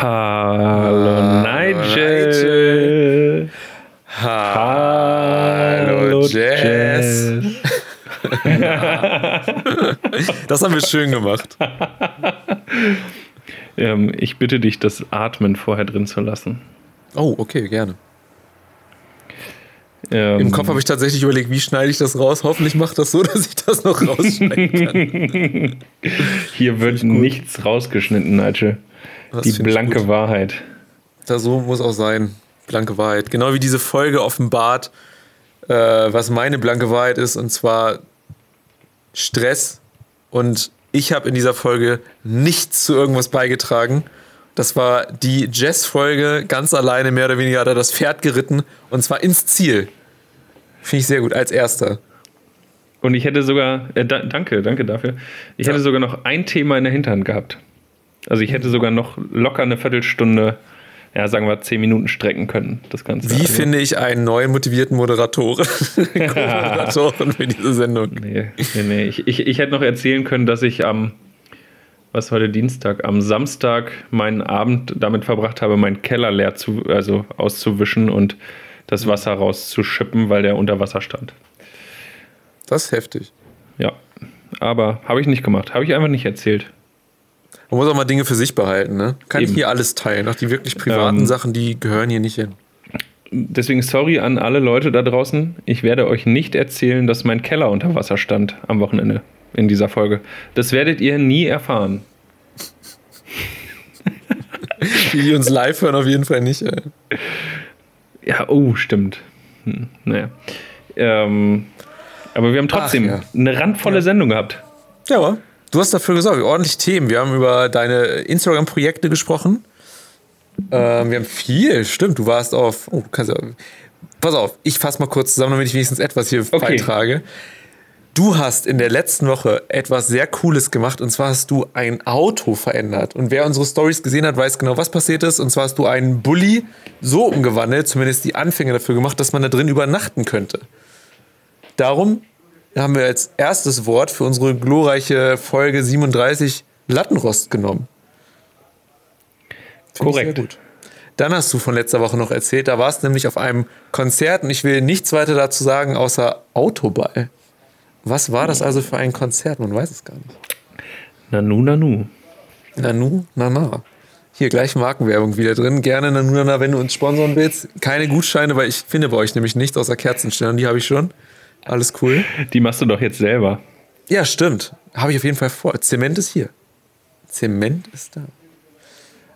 Hallo Nigel. Hallo Jess. das haben wir schön gemacht. ähm, ich bitte dich, das Atmen vorher drin zu lassen. Oh, okay, gerne. Ähm, Im Kopf habe ich tatsächlich überlegt, wie schneide ich das raus? Hoffentlich macht das so, dass ich das noch rausschneiden kann. Hier wird nichts rausgeschnitten, Nigel. Das Die blanke Wahrheit. Da so muss auch sein. Blanke Wahrheit. Genau wie diese Folge offenbart, äh, was meine blanke Wahrheit ist, und zwar Stress. Und ich habe in dieser Folge nichts zu irgendwas beigetragen. Das war die Jazz-Folge, ganz alleine, mehr oder weniger hat er das Pferd geritten und zwar ins Ziel. Finde ich sehr gut, als erster. Und ich hätte sogar, äh, da, danke, danke dafür. Ich ja. hätte sogar noch ein Thema in der Hinterhand gehabt. Also ich hätte sogar noch locker eine Viertelstunde, ja, sagen wir zehn Minuten strecken können, das Ganze. Wie also. finde ich einen neuen motivierten Moderatoren, Moderatoren für diese Sendung? Nee, nee, nee. Ich, ich, ich hätte noch erzählen können, dass ich am was heute Dienstag, am Samstag meinen Abend damit verbracht habe, meinen Keller leer zu, also auszuwischen und das Wasser rauszuschippen, weil der unter Wasser stand. Das ist heftig. Ja, aber habe ich nicht gemacht, habe ich einfach nicht erzählt. Man muss auch mal Dinge für sich behalten, ne? Kann Eben. ich hier alles teilen. Auch die wirklich privaten ähm, Sachen, die gehören hier nicht hin. Deswegen sorry an alle Leute da draußen. Ich werde euch nicht erzählen, dass mein Keller unter Wasser stand am Wochenende in dieser Folge. Das werdet ihr nie erfahren. Die, die uns live hören, auf jeden Fall nicht. Ey. Ja, oh, stimmt. Hm, naja. Ähm, aber wir haben trotzdem Ach, ja. eine randvolle ja. Sendung gehabt. Ja, du hast dafür gesorgt. Ordentlich Themen. Wir haben über deine Instagram-Projekte gesprochen. Ähm, wir haben viel, stimmt. Du warst auf. Oh, kannst ja. Pass auf, ich fasse mal kurz zusammen, damit ich wenigstens etwas hier okay. beitrage. Du hast in der letzten Woche etwas sehr Cooles gemacht und zwar hast du ein Auto verändert. Und wer unsere Stories gesehen hat, weiß genau, was passiert ist. Und zwar hast du einen Bulli so umgewandelt, zumindest die Anfänge dafür gemacht, dass man da drin übernachten könnte. Darum haben wir als erstes Wort für unsere glorreiche Folge 37 Lattenrost genommen. Find Korrekt. Dann hast du von letzter Woche noch erzählt, da warst du nämlich auf einem Konzert und ich will nichts weiter dazu sagen, außer Autoball. Was war das also für ein Konzert? Man weiß es gar nicht. Nanu, Nanu. Nanu, Nana. Hier gleich Markenwerbung wieder drin. Gerne Nanu, Nana, wenn du uns sponsoren willst. Keine Gutscheine, weil ich finde bei euch nämlich nichts außer Kerzenstellen. Die habe ich schon. Alles cool. Die machst du doch jetzt selber. Ja, stimmt. Habe ich auf jeden Fall vor. Zement ist hier. Zement ist da.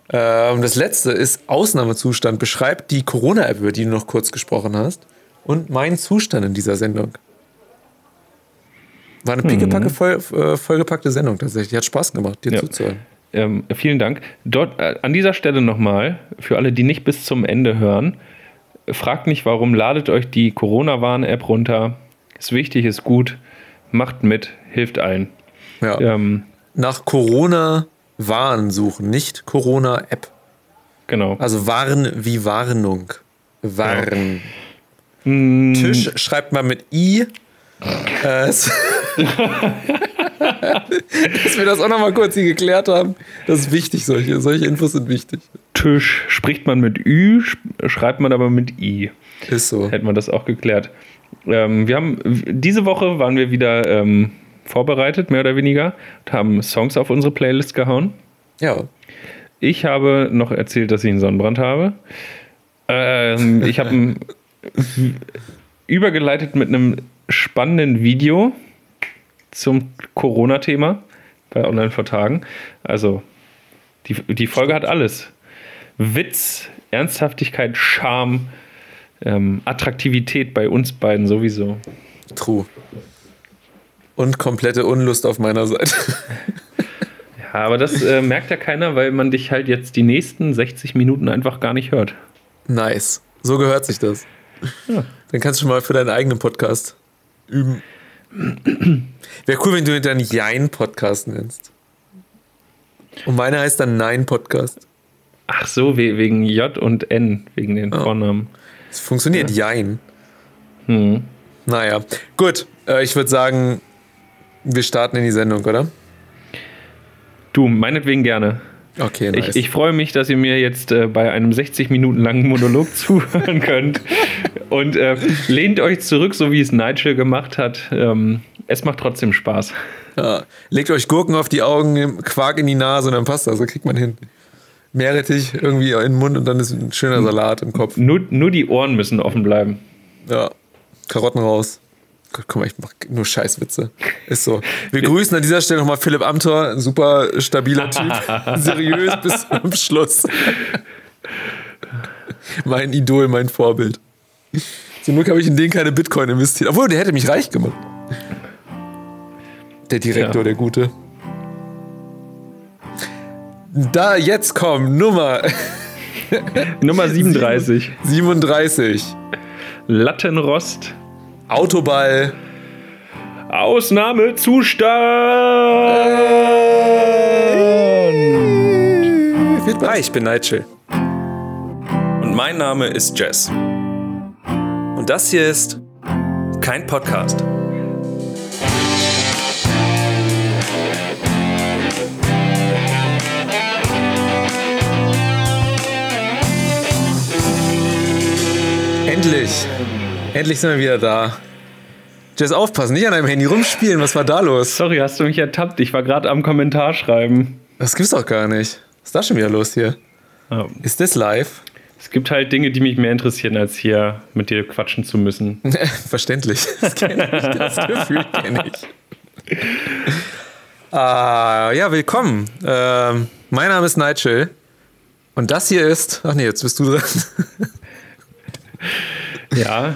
Ähm, das letzte ist Ausnahmezustand. Beschreibt die Corona-App, über die du noch kurz gesprochen hast. Und meinen Zustand in dieser Sendung. War eine pickepacke mhm. voll, äh, vollgepackte Sendung tatsächlich. Hat Spaß gemacht, dir ja. zuzuhören. Ähm, vielen Dank. Dort äh, an dieser Stelle nochmal, für alle, die nicht bis zum Ende hören, fragt nicht warum, ladet euch die Corona-Warn-App runter. Ist wichtig, ist gut, macht mit, hilft allen. Ja. Ähm, Nach Corona-Warn suchen, nicht Corona-App. Genau. Also Warn wie Warnung. Warn. Genau. Tisch schreibt man mit I äh, dass wir das auch nochmal kurz hier geklärt haben. Das ist wichtig, solche, solche Infos sind wichtig. Tisch spricht man mit Ü, schreibt man aber mit I. Ist so. Hätten wir das auch geklärt. Ähm, wir haben, diese Woche waren wir wieder ähm, vorbereitet, mehr oder weniger, und haben Songs auf unsere Playlist gehauen. Ja. Ich habe noch erzählt, dass ich einen Sonnenbrand habe. Ähm, ich habe übergeleitet mit einem spannenden Video zum Corona-Thema bei Online vor Tagen. Also, die, die Folge hat alles: Witz, Ernsthaftigkeit, Charme, ähm, Attraktivität bei uns beiden sowieso. True. Und komplette Unlust auf meiner Seite. ja, aber das äh, merkt ja keiner, weil man dich halt jetzt die nächsten 60 Minuten einfach gar nicht hört. Nice. So gehört sich das. Ja. Dann kannst du mal für deinen eigenen Podcast üben. Wäre cool, wenn du deinen Jein-Podcast nennst. Und meiner heißt dann Nein-Podcast. Ach so, wegen J und N, wegen den oh. Vornamen. Es funktioniert, ja. Jein. Hm. Naja, gut. Äh, ich würde sagen, wir starten in die Sendung, oder? Du, meinetwegen gerne. Okay, nice. Ich, ich freue mich, dass ihr mir jetzt äh, bei einem 60 Minuten langen Monolog zuhören könnt. Und äh, lehnt euch zurück, so wie es Nigel gemacht hat. Ähm, es macht trotzdem Spaß. ja. Legt euch Gurken auf die Augen, Quark in die Nase und dann passt das. So kriegt man hin. Meerrettich irgendwie in den Mund und dann ist ein schöner Salat im Kopf. Nur, nur die Ohren müssen offen bleiben. Ja. Karotten raus. Gott, guck mal, ich mach nur Scheißwitze. Ist so. Wir grüßen an dieser Stelle nochmal Philipp Amthor, ein super stabiler Typ. Seriös bis zum Schluss. mein Idol, mein Vorbild. Zum Glück habe ich in den keine Bitcoin investiert. Obwohl, der hätte mich reich gemacht. Der Direktor, Ja. der Gute. Da, jetzt komm, Nummer Nummer 37. 37. Lattenrost. Autoball. Ausnahmezustand. Hi, ich bin Nigel. Und mein Name ist Jess. Und das hier ist kein Podcast. Endlich. Endlich sind wir wieder da. Jess, aufpassen, nicht an deinem Handy rumspielen. Was war da los? Sorry, hast du mich ertappt? Ich war gerade am Kommentar schreiben. Das gibt's doch gar nicht. Was ist da schon wieder los hier? Ja. Ist das live? Es gibt halt Dinge, die mich mehr interessieren, als hier mit dir quatschen zu müssen. Verständlich. Das kenne ich. Das Gefühl kenne ich. Ah, ja, willkommen. Ähm, mein Name ist Nigel. Und das hier ist. Ach nee, jetzt bist du dran. Ja,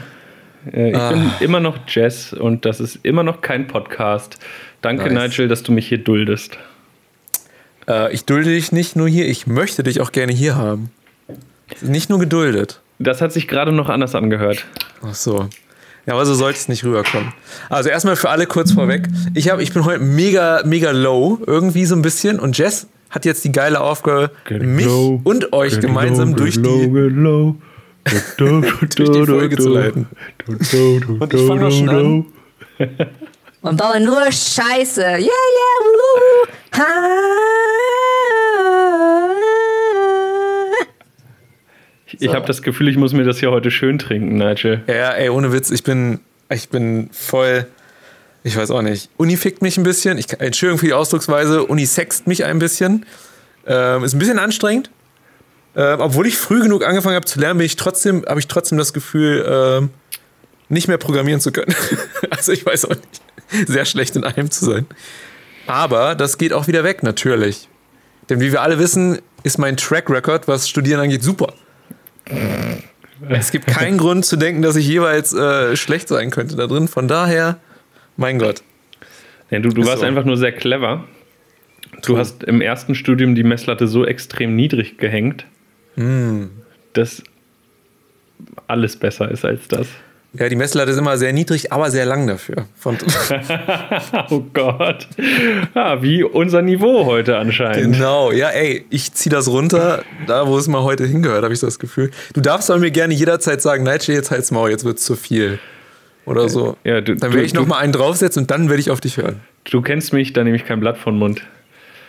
äh, ich Ah. bin immer noch Jess und das ist immer noch kein Podcast. Danke, Nice. Nigel, dass du mich hier duldest. Äh, ich dulde dich nicht nur hier, ich möchte dich auch gerne hier haben. Nicht nur geduldet. Das hat sich gerade noch anders angehört. Ach so. Ja, aber so sollte es nicht rüberkommen. Also erstmal für alle kurz vorweg. Ich, hab, ich bin heute mega, mega low, irgendwie so ein bisschen. Und Jess hat jetzt die geile Aufgabe, mich und euch gemeinsam durch die, durch die Folge zu leiten. Und ich fang doch schon an. Und baue nur Scheiße. Yeah, yeah, wuhu. Ha. Ich habe das Gefühl, ich muss mir das hier heute schön trinken, Nigel. Ja, ey, ohne Witz, ich bin, ich bin voll, ich weiß auch nicht. Uni fickt mich ein bisschen. Ich, Entschuldigung für die Ausdrucksweise. Uni sext mich ein bisschen. Ähm, ist ein bisschen anstrengend. Ähm, obwohl ich früh genug angefangen habe zu lernen, bin ich trotzdem, habe ich trotzdem das Gefühl, ähm, nicht mehr programmieren zu können. also ich weiß auch nicht. Sehr schlecht in allem zu sein. Aber das geht auch wieder weg, natürlich. Denn wie wir alle wissen, ist mein Track Record, was Studieren angeht, super. Es gibt keinen Grund zu denken, dass ich jeweils äh, schlecht sein könnte da drin. Von daher, mein Gott. Ja, du du warst so. einfach nur sehr clever. Du hast im ersten Studium die Messlatte so extrem niedrig gehängt, Hm. dass alles besser ist als das. Ja, die Messlatte ist immer sehr niedrig, aber sehr lang dafür. Oh Gott. Ja, wie unser Niveau heute anscheinend. genau, ja, ey, ich zieh das runter, da wo es mal heute hingehört, habe ich das Gefühl. Du darfst aber mir gerne jederzeit sagen, Nigel, jetzt halt's Maul, jetzt wird's zu viel. Oder so. Ja, du, Dann werde ich du, noch mal einen draufsetzen und dann werde ich auf dich hören. du kennst mich, da nehme ich kein Blatt von Mund.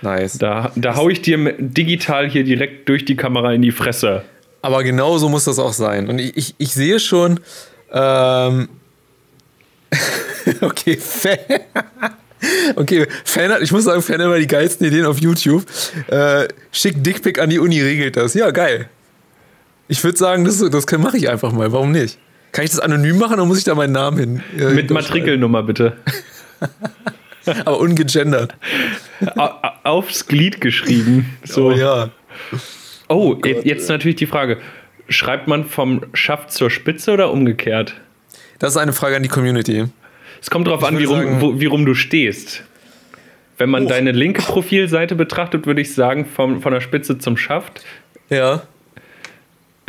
Nice. Da, da hau ich dir digital hier direkt durch die Kamera in die Fresse. Aber genau so muss das auch sein. Und ich, ich, ich sehe schon, ähm, okay, Fan. Okay, Fan hat, ich muss sagen, Fan hat immer die geilsten Ideen auf YouTube. Äh, schick Dickpick an die Uni, regelt das. Ja, geil. Ich würde sagen, das, das mache ich einfach mal. Warum nicht? Kann ich das anonym machen oder muss ich da meinen Namen hin? äh, Mit? Matrikelnummer bitte. Aber ungegendert. Au- au- Aufs Glied geschrieben. So. Oh ja. Oh, jetzt, jetzt natürlich die Frage: Schreibt man vom Schaft zur Spitze oder umgekehrt? Das ist eine Frage an die Community. Es kommt darauf an, wie rum, wo, wie rum du stehst. Wenn man Oh. deine linke Profilseite betrachtet, würde ich sagen, vom, von der Spitze zum Schaft. Ja.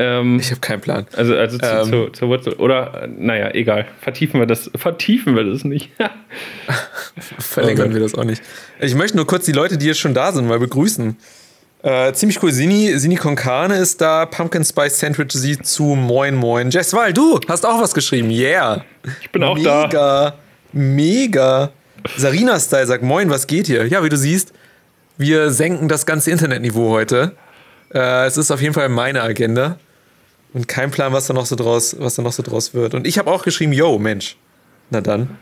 Ähm, Ich habe keinen Plan. also also zu, Ähm. zu, zur Wurzel. Oder, naja, egal. Vertiefen wir das, vertiefen wir das nicht. Verlängern Oh wir das auch nicht. Ich möchte nur kurz die Leute, die jetzt schon da sind, mal begrüßen. Äh, ziemlich cool. Sini, Sini Konkane ist da. Pumpkin Spice Sandwich sieht zu. Moin, moin. Jess Wall, du hast auch was geschrieben. Yeah. Ich bin auch da. Mega. Mega. Sarina Style sagt, moin, was geht hier? Ja, wie du siehst, wir senken das ganze Internetniveau heute. Äh, es ist auf jeden Fall meine Agenda. Und kein Plan, was da noch so draus, was da noch so draus wird. Und ich habe auch geschrieben, yo, Mensch. Na dann.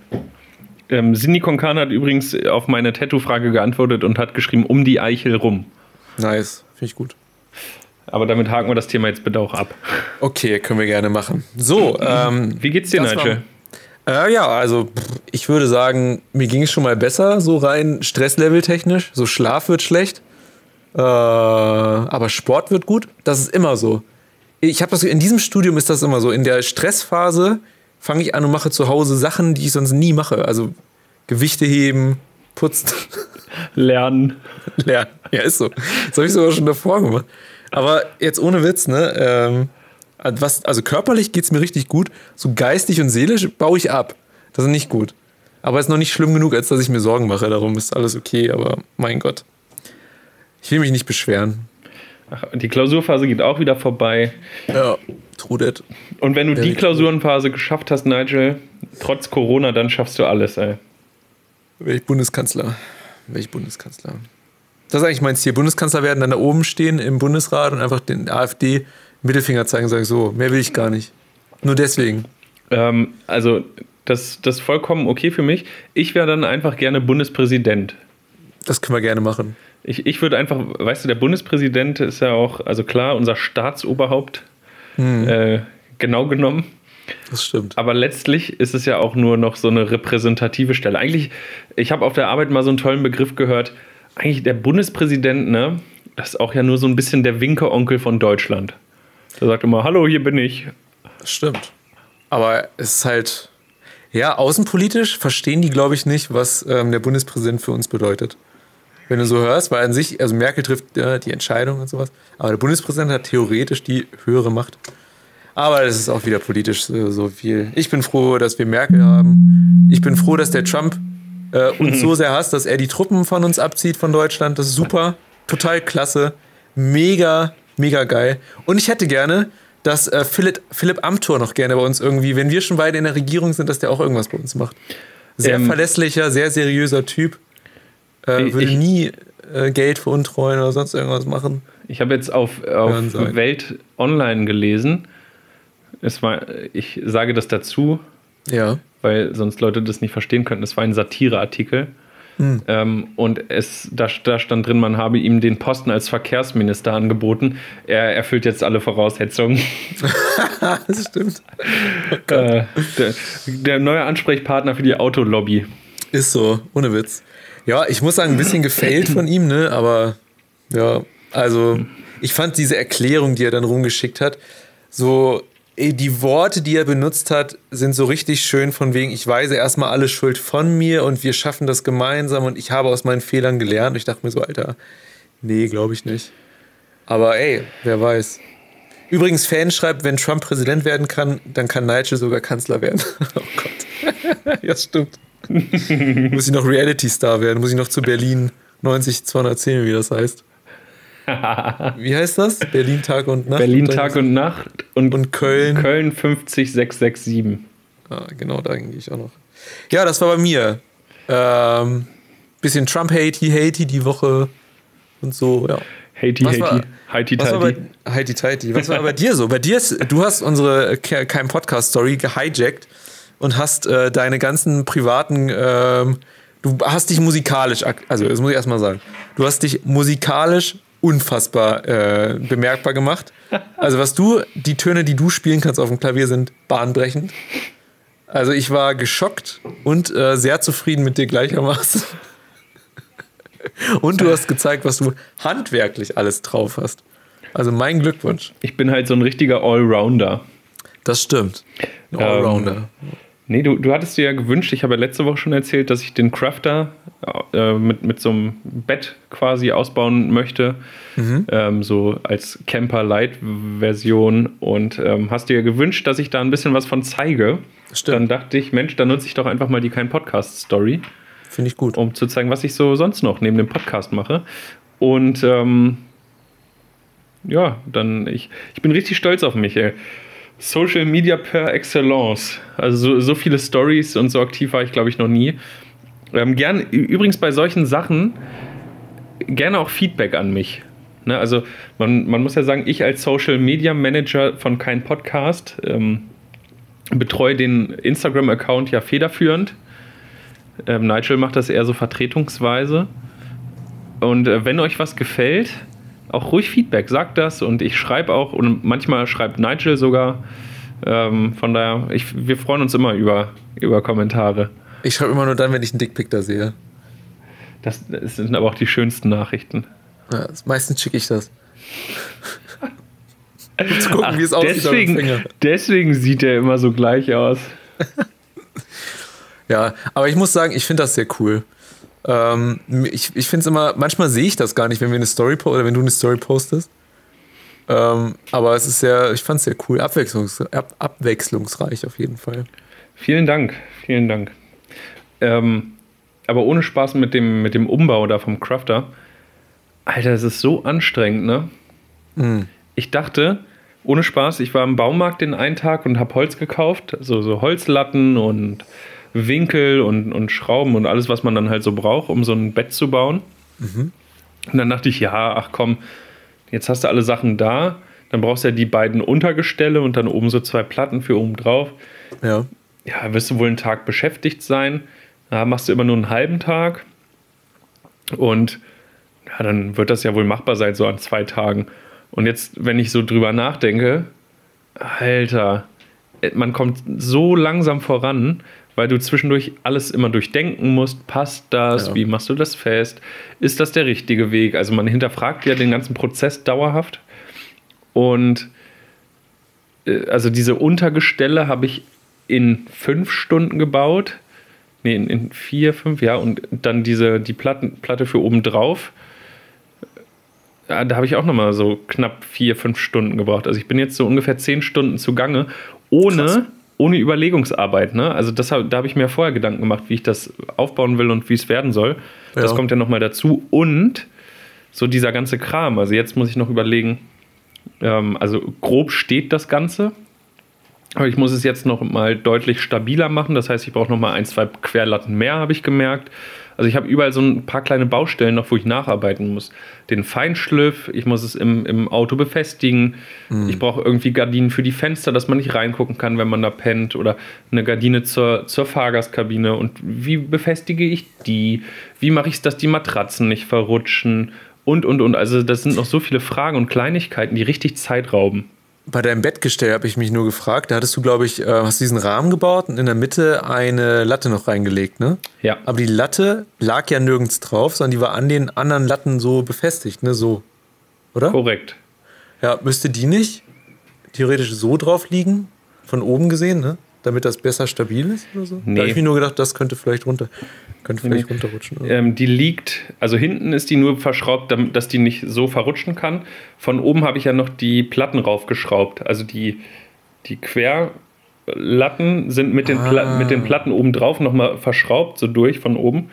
Ähm, Cindy Konkana hat übrigens auf meine Tattoo-Frage geantwortet und hat geschrieben, um die Eichel rum. Nice. Finde ich gut. Aber damit haken wir das Thema jetzt bitte auch ab. Okay, können wir gerne machen. So, ähm, Wie geht's dir, Nigel? Äh, ja, also ich würde sagen, mir ging es schon mal besser, so rein Stresslevel technisch. So Schlaf wird schlecht. Äh, aber Sport wird gut. Das ist immer so. Ich habe das in diesem Studium ist das immer so. In der Stressphase fange ich an und mache zu Hause Sachen, die ich sonst nie mache. Also Gewichte heben, putzen, Lernen. lernen. Ja, ist so. Das habe ich sogar schon davor gemacht. Aber jetzt ohne Witz, ne? Ähm, was, also körperlich geht es mir richtig gut. So geistig und seelisch baue ich ab. Das ist nicht gut. Aber ist noch nicht schlimm genug, als dass ich mir Sorgen mache. Darum ist alles okay. Aber mein Gott. Ich will mich nicht beschweren. Ach, die Klausurphase geht auch wieder vorbei. Ja, true that. Und wenn du die Very Klausurenphase geschafft hast, Nigel, trotz Corona, dann schaffst du alles, ey. Wäre ich Bundeskanzler. Wäre ich Bundeskanzler. Das ist eigentlich mein Ziel. Bundeskanzler werden, dann da oben stehen im Bundesrat und einfach den AfD Mittelfinger zeigen und sagen, so, mehr will ich gar nicht. Nur deswegen. Ähm, also, das, das ist vollkommen okay für mich. Ich wäre dann einfach gerne Bundespräsident. Das können wir gerne machen. Ich, ich würde einfach, weißt du, der Bundespräsident ist ja auch, also klar, unser Staatsoberhaupt, äh, genau genommen. Das stimmt. Aber letztlich ist es ja auch nur noch so eine repräsentative Stelle. Eigentlich, ich habe auf der Arbeit mal so einen tollen Begriff gehört. Eigentlich der Bundespräsident, ne, das ist auch ja nur so ein bisschen der Winke-Onkel von Deutschland. Der sagt immer, hallo, hier bin ich. Das stimmt. Aber es ist halt, ja, außenpolitisch verstehen die, glaube ich, nicht, was ähm, der Bundespräsident für uns bedeutet. Wenn du so hörst, weil an sich, also Merkel trifft äh, die Entscheidung und sowas, aber der Bundespräsident hat theoretisch die höhere Macht. Aber das ist auch wieder politisch so, so viel. Ich bin froh, dass wir Merkel haben. Ich bin froh, dass der Trump äh, uns so sehr hasst, dass er die Truppen von uns abzieht von Deutschland. Das ist super. Total klasse. Mega, mega geil. Und ich hätte gerne, dass äh, Philipp, Philipp Amthor noch gerne bei uns irgendwie, wenn wir schon beide in der Regierung sind, dass der auch irgendwas bei uns macht. Sehr Ähm, verlässlicher, sehr seriöser Typ. Äh, würde ich- nie äh, Geld veruntreuen oder sonst irgendwas machen. Ich habe jetzt auf, auf. Welt Online gelesen. Es war, ich sage das dazu, Ja. weil sonst Leute das nicht verstehen könnten. Es war ein Satireartikel. Hm. Ähm, und es, da, da stand drin, man habe ihm den Posten als Verkehrsminister angeboten. Er erfüllt jetzt alle Voraussetzungen. Das stimmt. äh, der, der neue Ansprechpartner für die Autolobby. Ist so, ohne Witz. Ja, ich muss sagen, ein bisschen gefailt von ihm, ne? Aber ja, also ich fand diese Erklärung, die er dann rumgeschickt hat, so die Worte, die er benutzt hat, sind so richtig schön von wegen, ich weise erstmal alle Schuld von mir und wir schaffen das gemeinsam und ich habe aus meinen Fehlern gelernt. Ich dachte mir so, Alter, nee, glaube ich nicht. Aber ey, wer weiß. Übrigens, Fan schreibt, wenn Trump Präsident werden kann, dann kann Nigel sogar Kanzler werden. oh Gott. ja, stimmt. muss ich noch Reality-Star werden? Muss ich noch zu Berlin 90 210, wie das heißt? Wie heißt das? Berlin Tag und Nacht? Berlin Tag und Nacht und, und Köln. Köln 50667. Ah, genau, da gehe ich auch noch. Ja, das war bei mir. Ähm, bisschen Trump-Hatey, Hatey die Woche und so, ja. Heiti, Was war- Heiti, Heiti, Was war bei. Was war dir so? Bei dir ist, du hast unsere Ke- kein Podcast-Story gehijackt und hast äh, deine ganzen privaten, ähm, du hast dich musikalisch, also das muss ich erstmal sagen, du hast dich musikalisch unfassbar äh, bemerkbar gemacht. Also was du, die Töne, die du spielen kannst auf dem Klavier, sind bahnbrechend. Also ich war geschockt und äh, sehr zufrieden mit dir gleichermaßen. Und du hast gezeigt, was du handwerklich alles drauf hast. Also mein Glückwunsch. Ich bin halt so ein richtiger Allrounder. Das stimmt. Ein Allrounder. Nee, du, du hattest dir ja gewünscht, ich habe ja letzte Woche schon erzählt, dass ich den Crafter äh, mit, mit so einem Bett quasi ausbauen möchte. Ähm, so als Camper-Light-Version. Und ähm, hast dir ja gewünscht, dass ich da ein bisschen was von zeige. Stimmt. Dann dachte ich, Mensch, dann nutze ich doch einfach mal die kein Podcast-Story, Finde ich gut. um zu zeigen, was ich so sonst noch neben dem Podcast mache. Und ähm, ja, dann ich, ich bin richtig stolz auf mich, ey. Social Media per Excellence. Also so, so viele Stories und so aktiv war ich, glaube ich, noch nie. Ähm, gern, übrigens bei solchen Sachen gerne auch Feedback an mich. Ne, also man, man muss ja sagen, ich als Social Media Manager von kein Podcast ähm, betreue den Instagram-Account ja federführend. Ähm, Nigel macht das eher so vertretungsweise. Und äh, wenn euch was gefällt, auch ruhig Feedback, sagt das und ich schreibe auch und manchmal schreibt Nigel sogar. Ähm, von daher, ich, wir freuen uns immer über, über Kommentare. Ich schreibe immer nur dann, wenn ich einen Dickpick da sehe. Das, das sind aber auch die schönsten Nachrichten. Ja, meistens schicke ich das. um zu gucken, Ach, wie es aussieht deswegen, deswegen sieht er immer so gleich aus. Ja, aber ich muss sagen, ich finde das sehr cool. Ähm, ich ich finde es immer, manchmal sehe ich das gar nicht, wenn wir eine Story oder wenn du eine Story postest. Ähm, aber es ist sehr, ich fand es sehr cool, abwechslungs ab, abwechslungsreich auf jeden Fall. Vielen Dank, vielen Dank. Ähm, aber ohne Spaß mit dem, mit dem Umbau da vom Crafter. Alter, es ist so anstrengend, ne? Ich dachte, ohne Spaß, ich war im Baumarkt den einen Tag und habe Holz gekauft, also so Holzlatten und Winkel und, und Schrauben und alles, was man dann halt so braucht, um so ein Bett zu bauen. Und dann dachte ich, ja, ach komm, jetzt hast du alle Sachen da, dann brauchst du ja die beiden Untergestelle und dann oben so zwei Platten für oben drauf Ja. ja, wirst du wohl einen Tag beschäftigt sein. Da machst du immer nur einen halben Tag. Und ja, dann wird das ja wohl machbar sein, so an zwei Tagen. Und jetzt, wenn ich so drüber nachdenke, Alter, man kommt so langsam voran, weil du zwischendurch alles immer durchdenken musst. Passt das? Ja. Wie machst du das fest? Ist das der richtige Weg? Also man hinterfragt ja den ganzen Prozess dauerhaft. Und äh, also diese Untergestelle habe ich in fünf Stunden gebaut. Nee, in, in vier, fünf, ja. Und dann diese, die Platten, Platte für oben drauf. Ja, da habe ich auch nochmal so knapp vier, fünf Stunden gebraucht. Also ich bin jetzt so ungefähr zehn Stunden zugange, ohne, ohne Überlegungsarbeit. Ne? Also das, da habe ich mir vorher Gedanken gemacht, wie ich das aufbauen will und wie es werden soll. Das Ja. kommt ja nochmal dazu. Und so dieser ganze Kram. Also jetzt muss ich noch überlegen, ähm, also grob steht das Ganze. Aber ich muss es jetzt noch mal deutlich stabiler machen. Das heißt, ich brauche noch mal ein, zwei Querlatten mehr, habe ich gemerkt. Also ich habe überall so ein paar kleine Baustellen noch, wo ich nacharbeiten muss. Den Feinschliff, ich muss es im, im Auto befestigen. Ich brauche irgendwie Gardinen für die Fenster, dass man nicht reingucken kann, wenn man da pennt. Oder eine Gardine zur, zur Fahrgastkabine. Und wie befestige ich die? Wie mache ich es, dass die Matratzen nicht verrutschen? Und, und, und. Also das sind noch so viele Fragen und Kleinigkeiten, die richtig Zeit rauben. Bei deinem Bettgestell habe ich mich nur gefragt. Da hattest du, glaube ich, äh, hast du diesen Rahmen gebaut und in der Mitte eine Latte noch reingelegt, ne? Ja. Aber die Latte lag ja nirgends drauf, sondern die war an den anderen Latten so befestigt, ne? So. Oder? Korrekt. Ja, müsste die nicht theoretisch so drauf liegen, von oben gesehen, ne? Damit das besser stabil ist oder so? Nee. Da habe ich mir nur gedacht, das könnte vielleicht runter, könnte vielleicht Nee. runterrutschen. Ähm, die liegt, also hinten ist die nur verschraubt, damit, dass die nicht so verrutschen kann. Von oben habe ich ja noch die Platten raufgeschraubt. Also die, die Querlatten sind mit den, Pla Ah. mit den Platten oben drauf nochmal verschraubt, so durch von oben.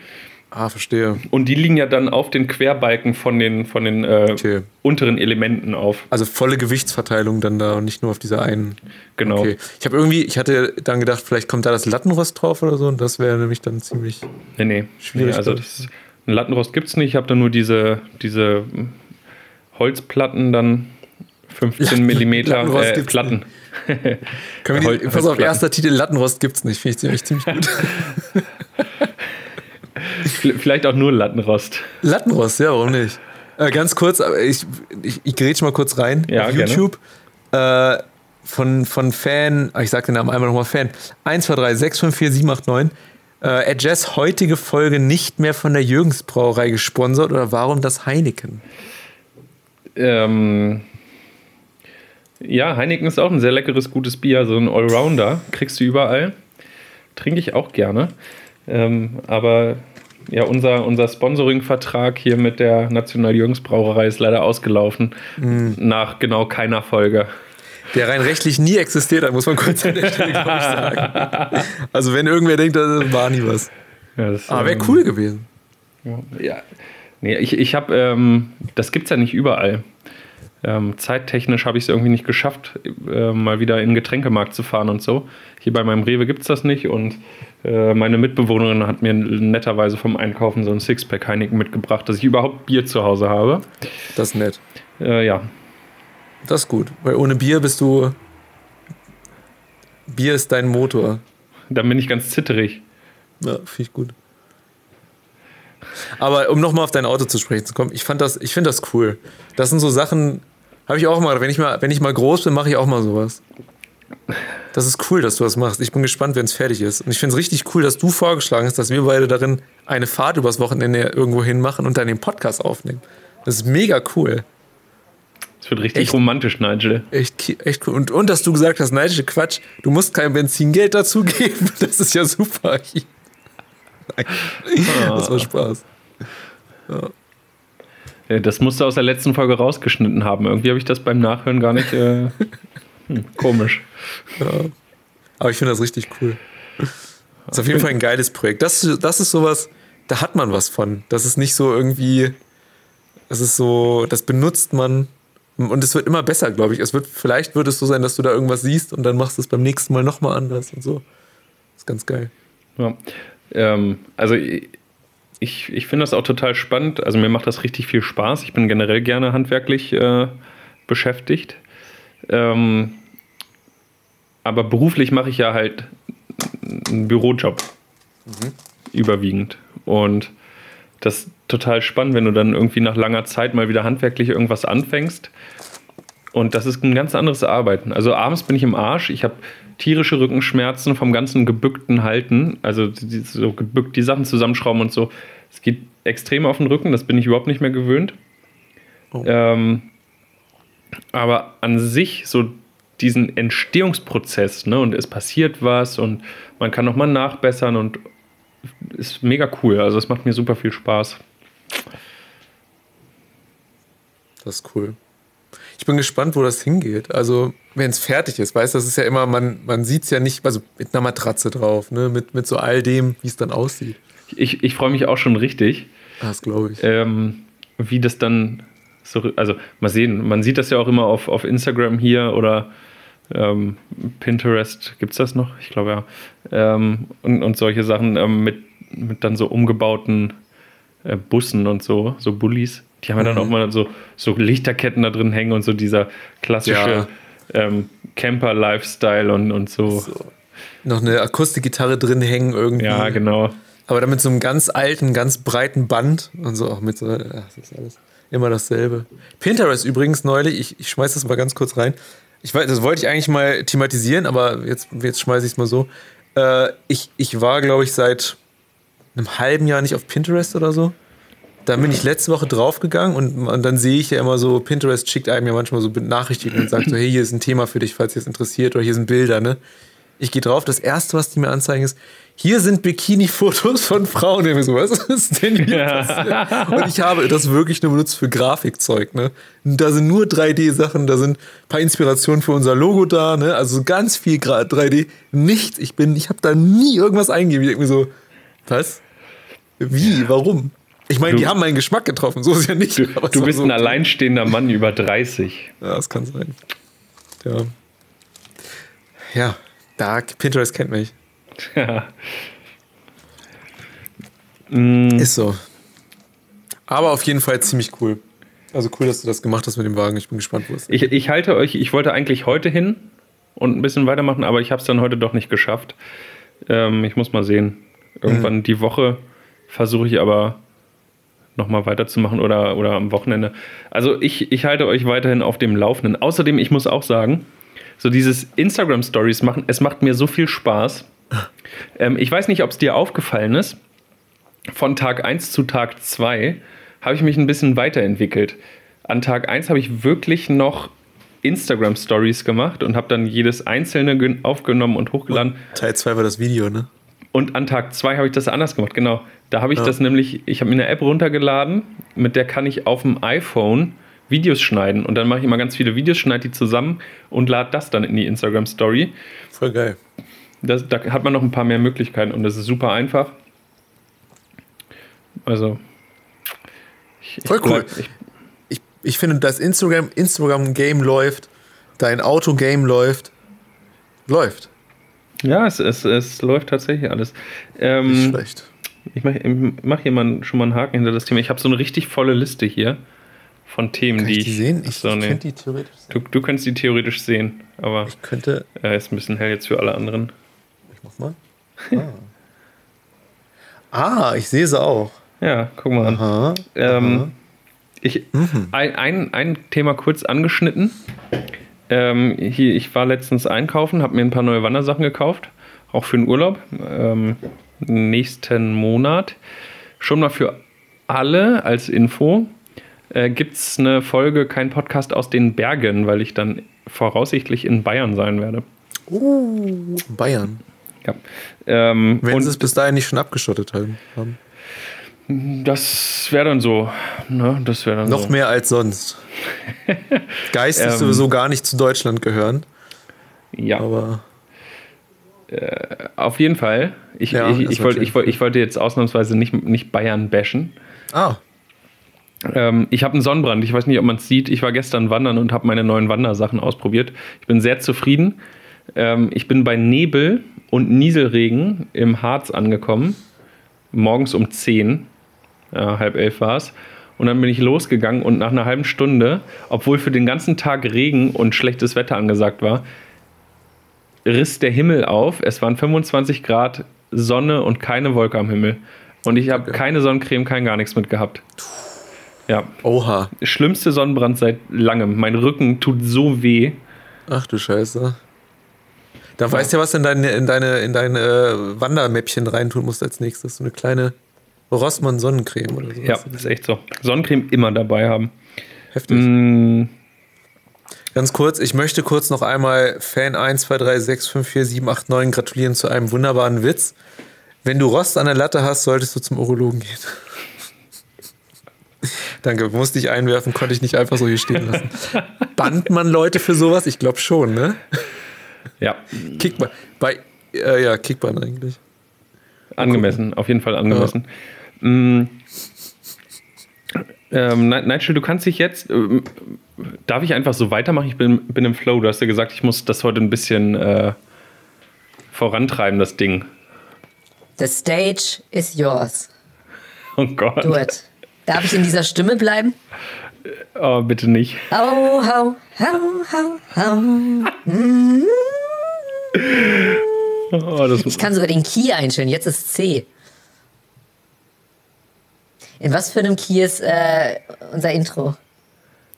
Ah, verstehe. Und die liegen ja dann auf den Querbalken von den, von den äh, Okay. unteren Elementen auf. Also volle Gewichtsverteilung dann da und nicht nur auf dieser einen. Genau. Okay. Ich habe irgendwie, ich hatte dann gedacht, vielleicht kommt da das Lattenrost drauf oder so und das wäre nämlich dann ziemlich. Nee, nee. Schwierig, nee also das, ein Lattenrost gibt es nicht. Ich habe da nur diese, diese Holzplatten dann 15 Millimeter Lattenrost äh, Platten. Können wir die, pass auf, erster Titel Lattenrost gibt's nicht. Finde ich ziemlich, ziemlich gut. Vielleicht auch nur Lattenrost. Lattenrost, ja, warum nicht? Äh, ganz kurz, ich, ich, ich grätsch mal kurz rein Ja, auf gerne. YouTube. Äh, von, von Fan, ah, ich sag den Namen einmal nochmal Fan, 1, 2, 3, 6, 5, 4, 7, 8, 9. Äh, Jazz heutige Folge nicht mehr von der Jürgens Brauerei gesponsert oder warum das Heineken? Ähm, ja, Heineken ist auch ein sehr leckeres, gutes Bier, so ein Allrounder. Kriegst du überall. Trinke ich auch gerne. Ähm, aber ja, unser, unser Sponsoring-Vertrag hier mit der National Jürgens Brauerei ist leider ausgelaufen. Nach genau keiner Folge. Der rein rechtlich nie existiert hat, muss man kurz an der Stelle, glaube ich, sagen. Also wenn irgendwer denkt, das war nie was. Ja, das, Aber wäre ähm, cool gewesen. Ja. Nee, ich, ich habe, ähm, das gibt es ja nicht überall. Ähm, zeittechnisch habe ich es irgendwie nicht geschafft, äh, mal wieder in den Getränkemarkt zu fahren und so. Hier bei meinem Rewe gibt es das nicht und äh, meine Mitbewohnerin hat mir netterweise vom Einkaufen so ein Sixpack Heineken mitgebracht, dass ich überhaupt Bier zu Hause habe. Das ist nett. Äh, ja, Das ist gut, weil ohne Bier bist du. Bier ist dein Motor. dann bin ich ganz zitterig. Ja, finde ich gut. Aber um nochmal auf dein Auto zu sprechen zu kommen, ich fand das, ich finde das cool. Das sind so Sachen, habe ich auch mal, wenn ich mal, wenn ich mal groß bin, mache ich auch mal sowas. Das ist cool, dass du das machst. Ich bin gespannt, wenn es fertig ist. Und ich finde es richtig cool, dass du vorgeschlagen hast, dass wir beide darin eine Fahrt übers Wochenende irgendwo hin machen und dann den Podcast aufnehmen. Das ist mega cool. Es wird richtig Echt? romantisch, Nigel. Echt, echt cool. Und, und dass du gesagt hast, nein, Quatsch, du musst kein Benzingeld dazugeben. Das ist ja super. Nein. Das war Spaß. Äh, Das musst du aus der letzten Folge rausgeschnitten haben. Irgendwie habe ich das beim Nachhören gar nicht. Äh, hm, komisch. Aber ich finde das richtig cool. Das ist auf jeden Fall ein geiles Projekt. Das, das ist sowas, da hat man was von. Das ist nicht so irgendwie, das ist so, das benutzt man und es wird immer besser, glaube ich. Es wird, vielleicht wird es so sein, dass du da irgendwas siehst und dann machst du es beim nächsten Mal nochmal anders und so. Das ist ganz geil. Ja. Ähm, also ich, ich finde das auch total spannend. Also mir macht das richtig viel Spaß. Ich bin generell gerne handwerklich äh, beschäftigt. Ähm, aber beruflich mache ich ja halt einen Bürojob. Überwiegend. Und das ist total spannend, wenn du dann irgendwie nach langer Zeit mal wieder handwerklich irgendwas anfängst. Und das ist ein ganz anderes Arbeiten. Also abends bin ich im Arsch. Ich habe tierische Rückenschmerzen vom ganzen gebückten Halten. Also die, so gebückt die Sachen zusammenschrauben und so. Es geht extrem auf den Rücken. Das bin ich überhaupt nicht mehr gewöhnt. Oh. Ähm, aber an sich so diesen Entstehungsprozess, ne, und es passiert was und man kann nochmal nachbessern und ist mega cool. Also es macht mir super viel Spaß. Das ist cool. Ich bin gespannt, wo das hingeht. Also, wenn es fertig ist, weißt du, das ist ja immer, man, man sieht es ja nicht, also mit einer Matratze drauf, ne? mit, mit so all dem, wie es dann aussieht. Ich, ich freue mich auch schon richtig, Das glaube ich. ähm, wie das dann so, also mal sehen, man sieht das ja auch immer auf, auf Instagram hier oder ähm, Pinterest, gibt es das noch? Ich glaube ja. Ähm, und, und solche Sachen ähm, mit, mit dann so umgebauten äh, Bussen und so, so Bullis. Die haben ja dann Mhm. auch mal so, so Lichterketten da drin hängen und so dieser klassische ähm, Camper-Lifestyle und, und so. So. Noch eine Akustikgitarre drin hängen irgendwie. Ja, genau. Aber dann mit so einem ganz alten, ganz breiten Band und so auch mit so, ach, das ist alles immer dasselbe. Pinterest übrigens neulich, ich, ich schmeiß das mal ganz kurz rein. Ich weiß, das wollte ich eigentlich mal thematisieren, aber jetzt, jetzt schmeiße ich es mal so. Äh, ich, ich war, glaube ich, seit einem halben Jahr nicht auf Pinterest oder so. Dann bin ich letzte Woche draufgegangen und, und dann sehe ich ja immer so, Pinterest schickt einem ja manchmal so Benachrichtigungen und sagt so, hey, hier ist ein Thema für dich, falls dich das interessiert, oder hier sind Bilder, ne? Ich gehe drauf, das erste, was die mir anzeigen, ist, hier sind Bikini-Fotos von Frauen. Ich so, was ist denn hier passiert? Und ich habe das wirklich nur benutzt für Grafikzeug, ne? Und Da sind nur 3D-Sachen, da sind ein paar Inspirationen für unser Logo da, ne? Also ganz viel Gra- 3D. Nichts. Ich bin, ich habe da nie irgendwas eingegeben. Ich denk mir so, was? Wie? Warum? Ich meine, die haben meinen Geschmack getroffen, so ist ja nicht. Du, du bist so, ein alleinstehender Mann über 30. Ja, das kann sein. Ja. Ja, da, Pinterest kennt mich. Ja. Ist so. Aber auf jeden Fall ziemlich cool. Also cool, dass du das gemacht hast mit dem Wagen. Ich bin gespannt, wo es Ich, ich halte euch, ich wollte eigentlich heute hin und ein bisschen weitermachen, aber ich habe es dann heute doch nicht geschafft. Ähm, ich muss mal sehen. Irgendwann die Woche versuche ich aber nochmal weiterzumachen oder, oder am Wochenende. Also ich, ich halte euch weiterhin auf dem Laufenden. Außerdem, ich muss auch sagen, so dieses Instagram-Stories machen, es macht mir so viel Spaß. Ähm, ich weiß nicht, ob es dir aufgefallen ist. Von Tag 1 zu Tag 2 habe ich mich ein bisschen weiterentwickelt. An Tag 1 habe ich wirklich noch Instagram Stories gemacht und habe dann jedes einzelne gen- aufgenommen und hochgeladen. Teil 2 war das Video, ne? Und an Tag 2 habe ich das anders gemacht. Genau. Da habe ich Ja. das nämlich, ich habe mir eine App runtergeladen, mit der kann ich auf dem iPhone Videos schneiden. Und dann mache ich immer ganz viele Videos, schneide die zusammen und lade das dann in die Instagram Story. Voll geil. Das, da hat man noch ein paar mehr Möglichkeiten und das ist super einfach. Also. Ich, ich Voll cool. bleib- Ich, Ich, Ich finde, das Instagram, Instagram-Game läuft, dein Auto-Game läuft. Läuft. Ja, es, es, es läuft tatsächlich alles. Nicht Ähm, schlecht. ich mache mach hier mal, schon mal einen Haken hinter das Thema. Ich habe so eine richtig volle Liste hier von Themen, Kann die ich die sehen? Ich, ich nee. könnte die theoretisch sehen. Du, du kannst die theoretisch sehen, aber Ich könnte. äh, ist ein bisschen hell jetzt für alle anderen. Ich mach mal. Ah, ah ich sehe sie auch. Ja, guck mal an. Aha. Ähm, ich, ein, ein, ein Thema kurz angeschnitten. Ähm, hier, ich war letztens einkaufen, habe mir ein paar neue Wandersachen gekauft, auch für den Urlaub. Ähm, nächsten Monat. Schon mal für alle als Info. Äh, Gibt es eine Folge, kein Podcast aus den Bergen, weil ich dann voraussichtlich in Bayern sein werde. Uh, Bayern. Ja. Ähm, Wenn sie es bis dahin nicht schon abgeschottet haben. Das wäre dann so. Ne? Das wäre dann Noch so. mehr als sonst. Geistig Ähm. sowieso gar nicht zu Deutschland gehören. Ja. Aber Auf jeden Fall. Ich, Ja, ich, ich, schön. ich, wollte, ich wollte jetzt ausnahmsweise nicht, nicht Bayern bashen. ah, Ähm, ich habe einen Sonnenbrand. Ich weiß nicht, ob man es sieht. Ich war gestern wandern und habe meine neuen Wandersachen ausprobiert. Ich bin sehr zufrieden. Ähm, ich bin bei Nebel und Nieselregen im Harz angekommen. Morgens um 10. Ja, halb elf war es. Und dann bin ich losgegangen und nach einer halben Stunde, obwohl für den ganzen Tag Regen und schlechtes Wetter angesagt war, riss der Himmel auf. Es waren 25 Grad Sonne und keine Wolke am Himmel. Und ich habe keine Sonnencreme, kein gar nichts mit gehabt. Ja, oha. schlimmste Sonnenbrand seit langem. Mein Rücken tut so weh. Ach du Scheiße. Da weißt du ja, was in deine, in deine, in deine äh, Wandermäppchen reintun musst als nächstes. So eine kleine Rossmann Sonnencreme oder so. Ja, ist echt so. Sonnencreme immer dabei haben. Heftig. Mm, Ganz kurz, ich möchte kurz noch einmal Fan 1, 2, 3, 6, 5, 4, 7, 8, 9 gratulieren zu einem wunderbaren Witz. Wenn du Rost an der Latte hast, solltest du zum Urologen gehen. Danke, musste ich einwerfen, konnte ich nicht einfach so hier stehen lassen. Bannt man Leute für sowas? Ich glaube schon, ne? ja, Kickball. Bei, äh, ja, Kickball eigentlich. angemessen. Auf jeden Fall angemessen. Mm, ähm, Ni- Nigel, du kannst dich jetzt. Ähm, darf ich einfach so weitermachen? Ich bin, bin im Flow. Du hast ja gesagt, ich muss das heute ein bisschen äh, vorantreiben, das Ding. The stage is yours. Oh Gott. Do it. Darf ich in dieser Stimme bleiben? Oh, bitte nicht. Au, hau, hau. Oh, das Ich kann sogar den Key einstellen. Jetzt ist C. In was für einem Key ist äh, unser Intro?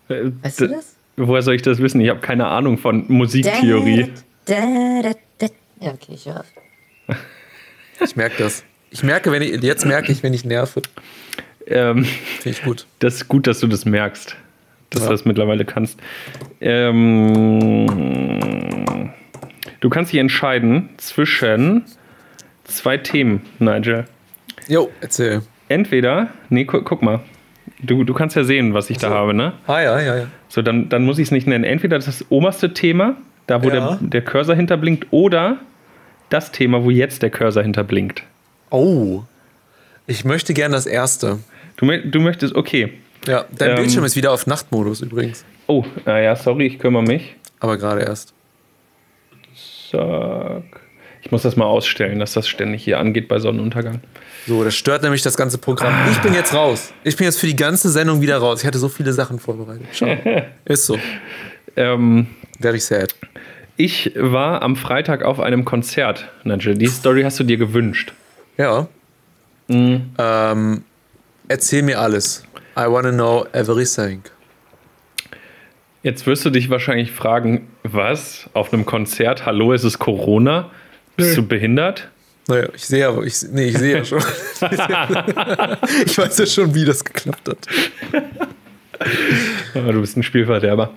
äh, Weißt du das? Woher soll ich das wissen? Ich habe keine Ahnung von Musiktheorie. Da, da, da. Ja, okay, ich höre. Ich merke das. Ich merke, wenn ich, jetzt merke ich, wenn ich nerve. Ähm, Finde ich gut. das ist gut, dass du das merkst. Dass Ja. du das mittlerweile kannst. Ähm, du kannst dich entscheiden zwischen zwei Themen, Nigel. Jo, erzähl. Entweder, nee, gu guck mal. Du, du kannst ja sehen, was ich da habe, ne? Ah, ja, ja, ja. So, dann, dann muss ich es nicht nennen. Entweder das oberste Thema, da wo Ja. der, der Cursor hinterblinkt, oder das Thema, wo jetzt der Cursor hinterblinkt. Oh. Ich möchte gern das erste. Du, du möchtest, okay. Ja, dein Ähm. Bildschirm ist wieder auf Nachtmodus übrigens. Oh, naja, sorry, ich kümmere mich. Aber gerade erst. Zack. Ich muss das mal ausstellen, dass das ständig hier angeht bei Sonnenuntergang. So, das stört nämlich das ganze Programm. Ich bin jetzt raus. Ich bin jetzt für die ganze Sendung wieder raus. Ich hatte so viele Sachen vorbereitet. Schau. Ist so. Ähm, Very sad. ich war am Freitag auf einem Konzert, Nigel. Die Story hast du dir gewünscht. Ja. Ähm, erzähl mir alles. I wanna know everything. Jetzt wirst du dich wahrscheinlich fragen, was? Auf einem Konzert? Hallo, ist es Corona? Bist du behindert? Naja, ich sehe aber, ich, nee, ich sehe ja schon. ich weiß ja schon, wie das geklappt hat. Du bist ein Spielverderber.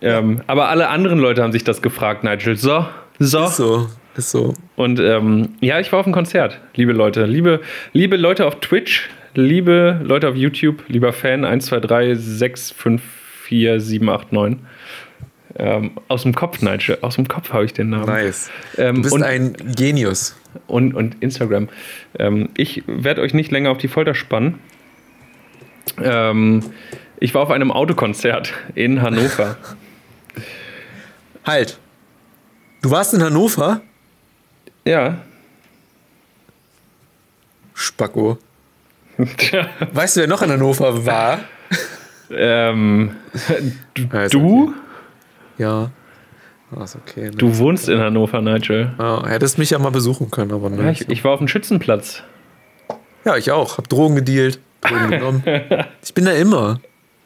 Ähm, aber alle anderen Leute haben sich das gefragt, Nigel. So, so. Ist so, ist so. Und ähm, ja, ich war auf einem Konzert, liebe Leute. Liebe, liebe Leute auf Twitch, liebe Leute auf YouTube, lieber Fan 1, 2, 3, 6, 5, 4, 7, 8, 9. Ähm, aus dem Kopf, Nigel. Aus dem Kopf habe ich den Namen. Nice. Ähm, Du bist und, ein Genius. und, und Instagram. Ähm, ich werde euch nicht länger auf die Folter spannen. Ähm, Ich war auf einem Autokonzert in Hannover. Halt. Du warst in Hannover? ja. Spacko. Tja, Weißt du, wer noch in Hannover war? ähm, du, Ja. Ah, ist okay. Ne? du wohnst in Hannover, Nigel. Ja, hättest mich ja mal besuchen können, aber ne. Ja, ich, ich war auf dem Schützenplatz. Ja, ich auch. Hab Drogen gedealt, Drogen genommen. Ich bin da immer.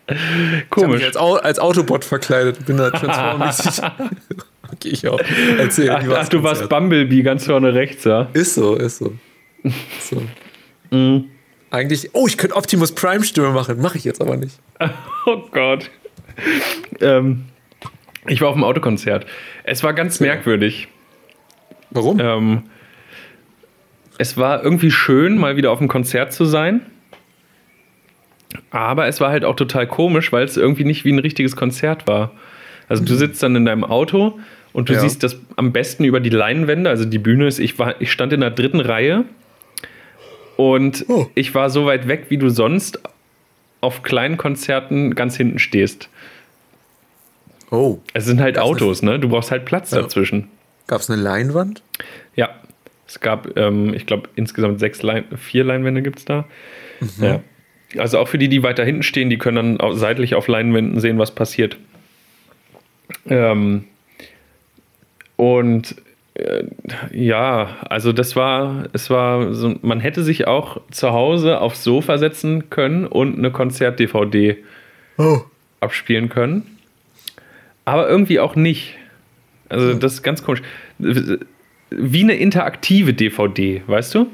Ich hab mich Komisch. als, Au als Autobot verkleidet. Bin da transformmäßig. okay, ich auch. Erzähl. Ach, ach, du warst? Bumblebee ganz vorne rechts, ja? Ist so, ist so. Ist so. Mhm. Eigentlich, oh, ich könnte Optimus Prime Stimme machen. Mache ich jetzt aber nicht. Oh Gott. Ähm, ich war auf dem Autokonzert. Es war ganz merkwürdig. Warum? Ähm, es war irgendwie schön, mal wieder auf dem Konzert zu sein. Aber es war halt auch total komisch, weil es irgendwie nicht wie ein richtiges Konzert war. Also du sitzt dann in deinem Auto und du Ja. siehst das am besten über die Leinwände. Also die Bühne ist, ich war, ich stand in der dritten Reihe und Oh. ich war so weit weg, wie du sonst auf kleinen Konzerten ganz hinten stehst. Oh, Es sind halt Gab's Autos, ne? Du brauchst halt Platz Ja. dazwischen. gab es eine Leinwand? Ja, es gab, ähm, ich glaube, insgesamt sechs Lein vier Leinwände gibt es da. Ja. Also auch für die, die weiter hinten stehen, die können dann seitlich auf Leinwänden sehen, was passiert. Ähm, und äh, ja, also das war, es war so, man hätte sich auch zu Hause aufs Sofa setzen können und eine Konzert-DVD Oh. abspielen können. Aber irgendwie auch nicht. Also das ist ganz komisch. Wie eine interaktive DVD, weißt du?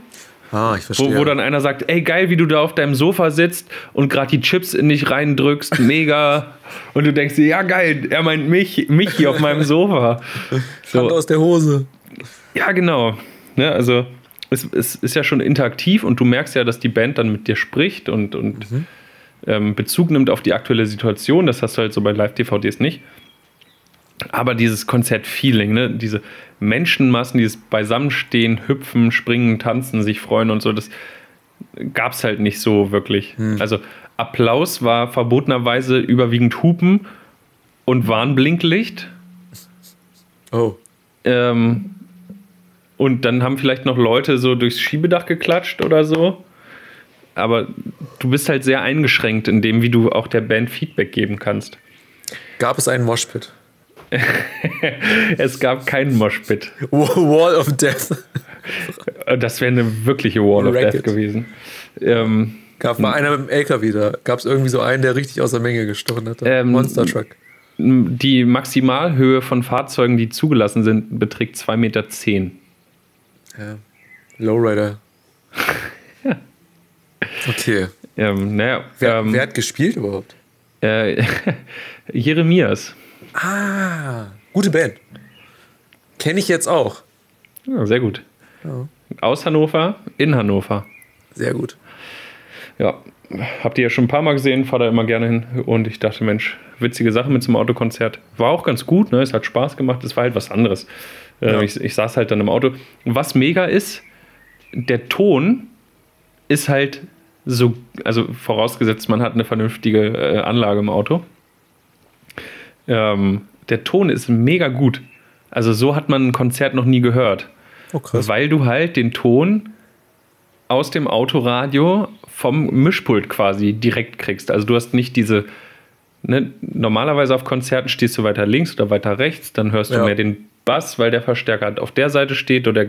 Ah, ich verstehe. Wo, wo dann einer sagt, ey geil, wie du da auf deinem Sofa sitzt und gerade die Chips in dich reindrückst, mega. Und du denkst dir, ja geil, er meint mich, mich hier auf meinem Sofa. Hand So, aus der Hose. ja, genau. Ne, also es, es ist ja schon interaktiv und du merkst ja, dass die Band dann mit dir spricht und, und ähm, Bezug nimmt auf die aktuelle Situation. Das hast du halt so bei Live-DVDs nicht. Aber dieses Konzert-Feeling, ne? diese Menschenmassen, dieses Beisammenstehen, hüpfen, springen, tanzen, sich freuen und so, das gab es halt nicht so wirklich. Also Applaus war verbotenerweise überwiegend Hupen und Warnblinklicht. Oh. Ähm, und dann haben vielleicht noch Leute so durchs Schiebedach geklatscht oder so. Aber du bist halt sehr eingeschränkt in dem, wie du auch der Band Feedback geben kannst. Gab es einen Moshpit? Es gab keinen Moshpit. Wall of Death. Das wäre eine wirkliche Wall of Racket. Death gewesen. Ähm, Gab mal einer mit dem LKW da. Gab es irgendwie so einen, der richtig aus der Menge gestochen hat. Ähm, Monster Truck. die Maximalhöhe von Fahrzeugen, die zugelassen sind, beträgt 2,10 Meter. Ja. Lowrider. Okay. Ähm, naja, Wer, ähm, wer hat gespielt überhaupt? äh, Jeremias. Ah, gute Band. Kenne ich jetzt auch. Ja, sehr gut. Ja. Aus Hannover, in Hannover. Sehr gut. Ja, habt ihr ja schon ein paar Mal gesehen, fahr da immer gerne hin. Und ich dachte, Mensch, witzige Sache mit so einem Autokonzert. War auch ganz gut, ne? Es hat Spaß gemacht, es war halt was anderes. Äh, Ja. ich, ich saß halt dann im Auto. Was mega ist, der Ton ist halt so, also vorausgesetzt, man hat eine vernünftige äh, Anlage im Auto. Ähm, der Ton ist mega gut. Also so hat man ein Konzert noch nie gehört. Oh. Weil du halt den Ton aus dem Autoradio vom Mischpult quasi direkt kriegst. Also du hast nicht diese, ne, normalerweise auf Konzerten stehst du weiter links oder weiter rechts, dann hörst du Ja. mehr den Bass, weil der Verstärker auf der Seite steht oder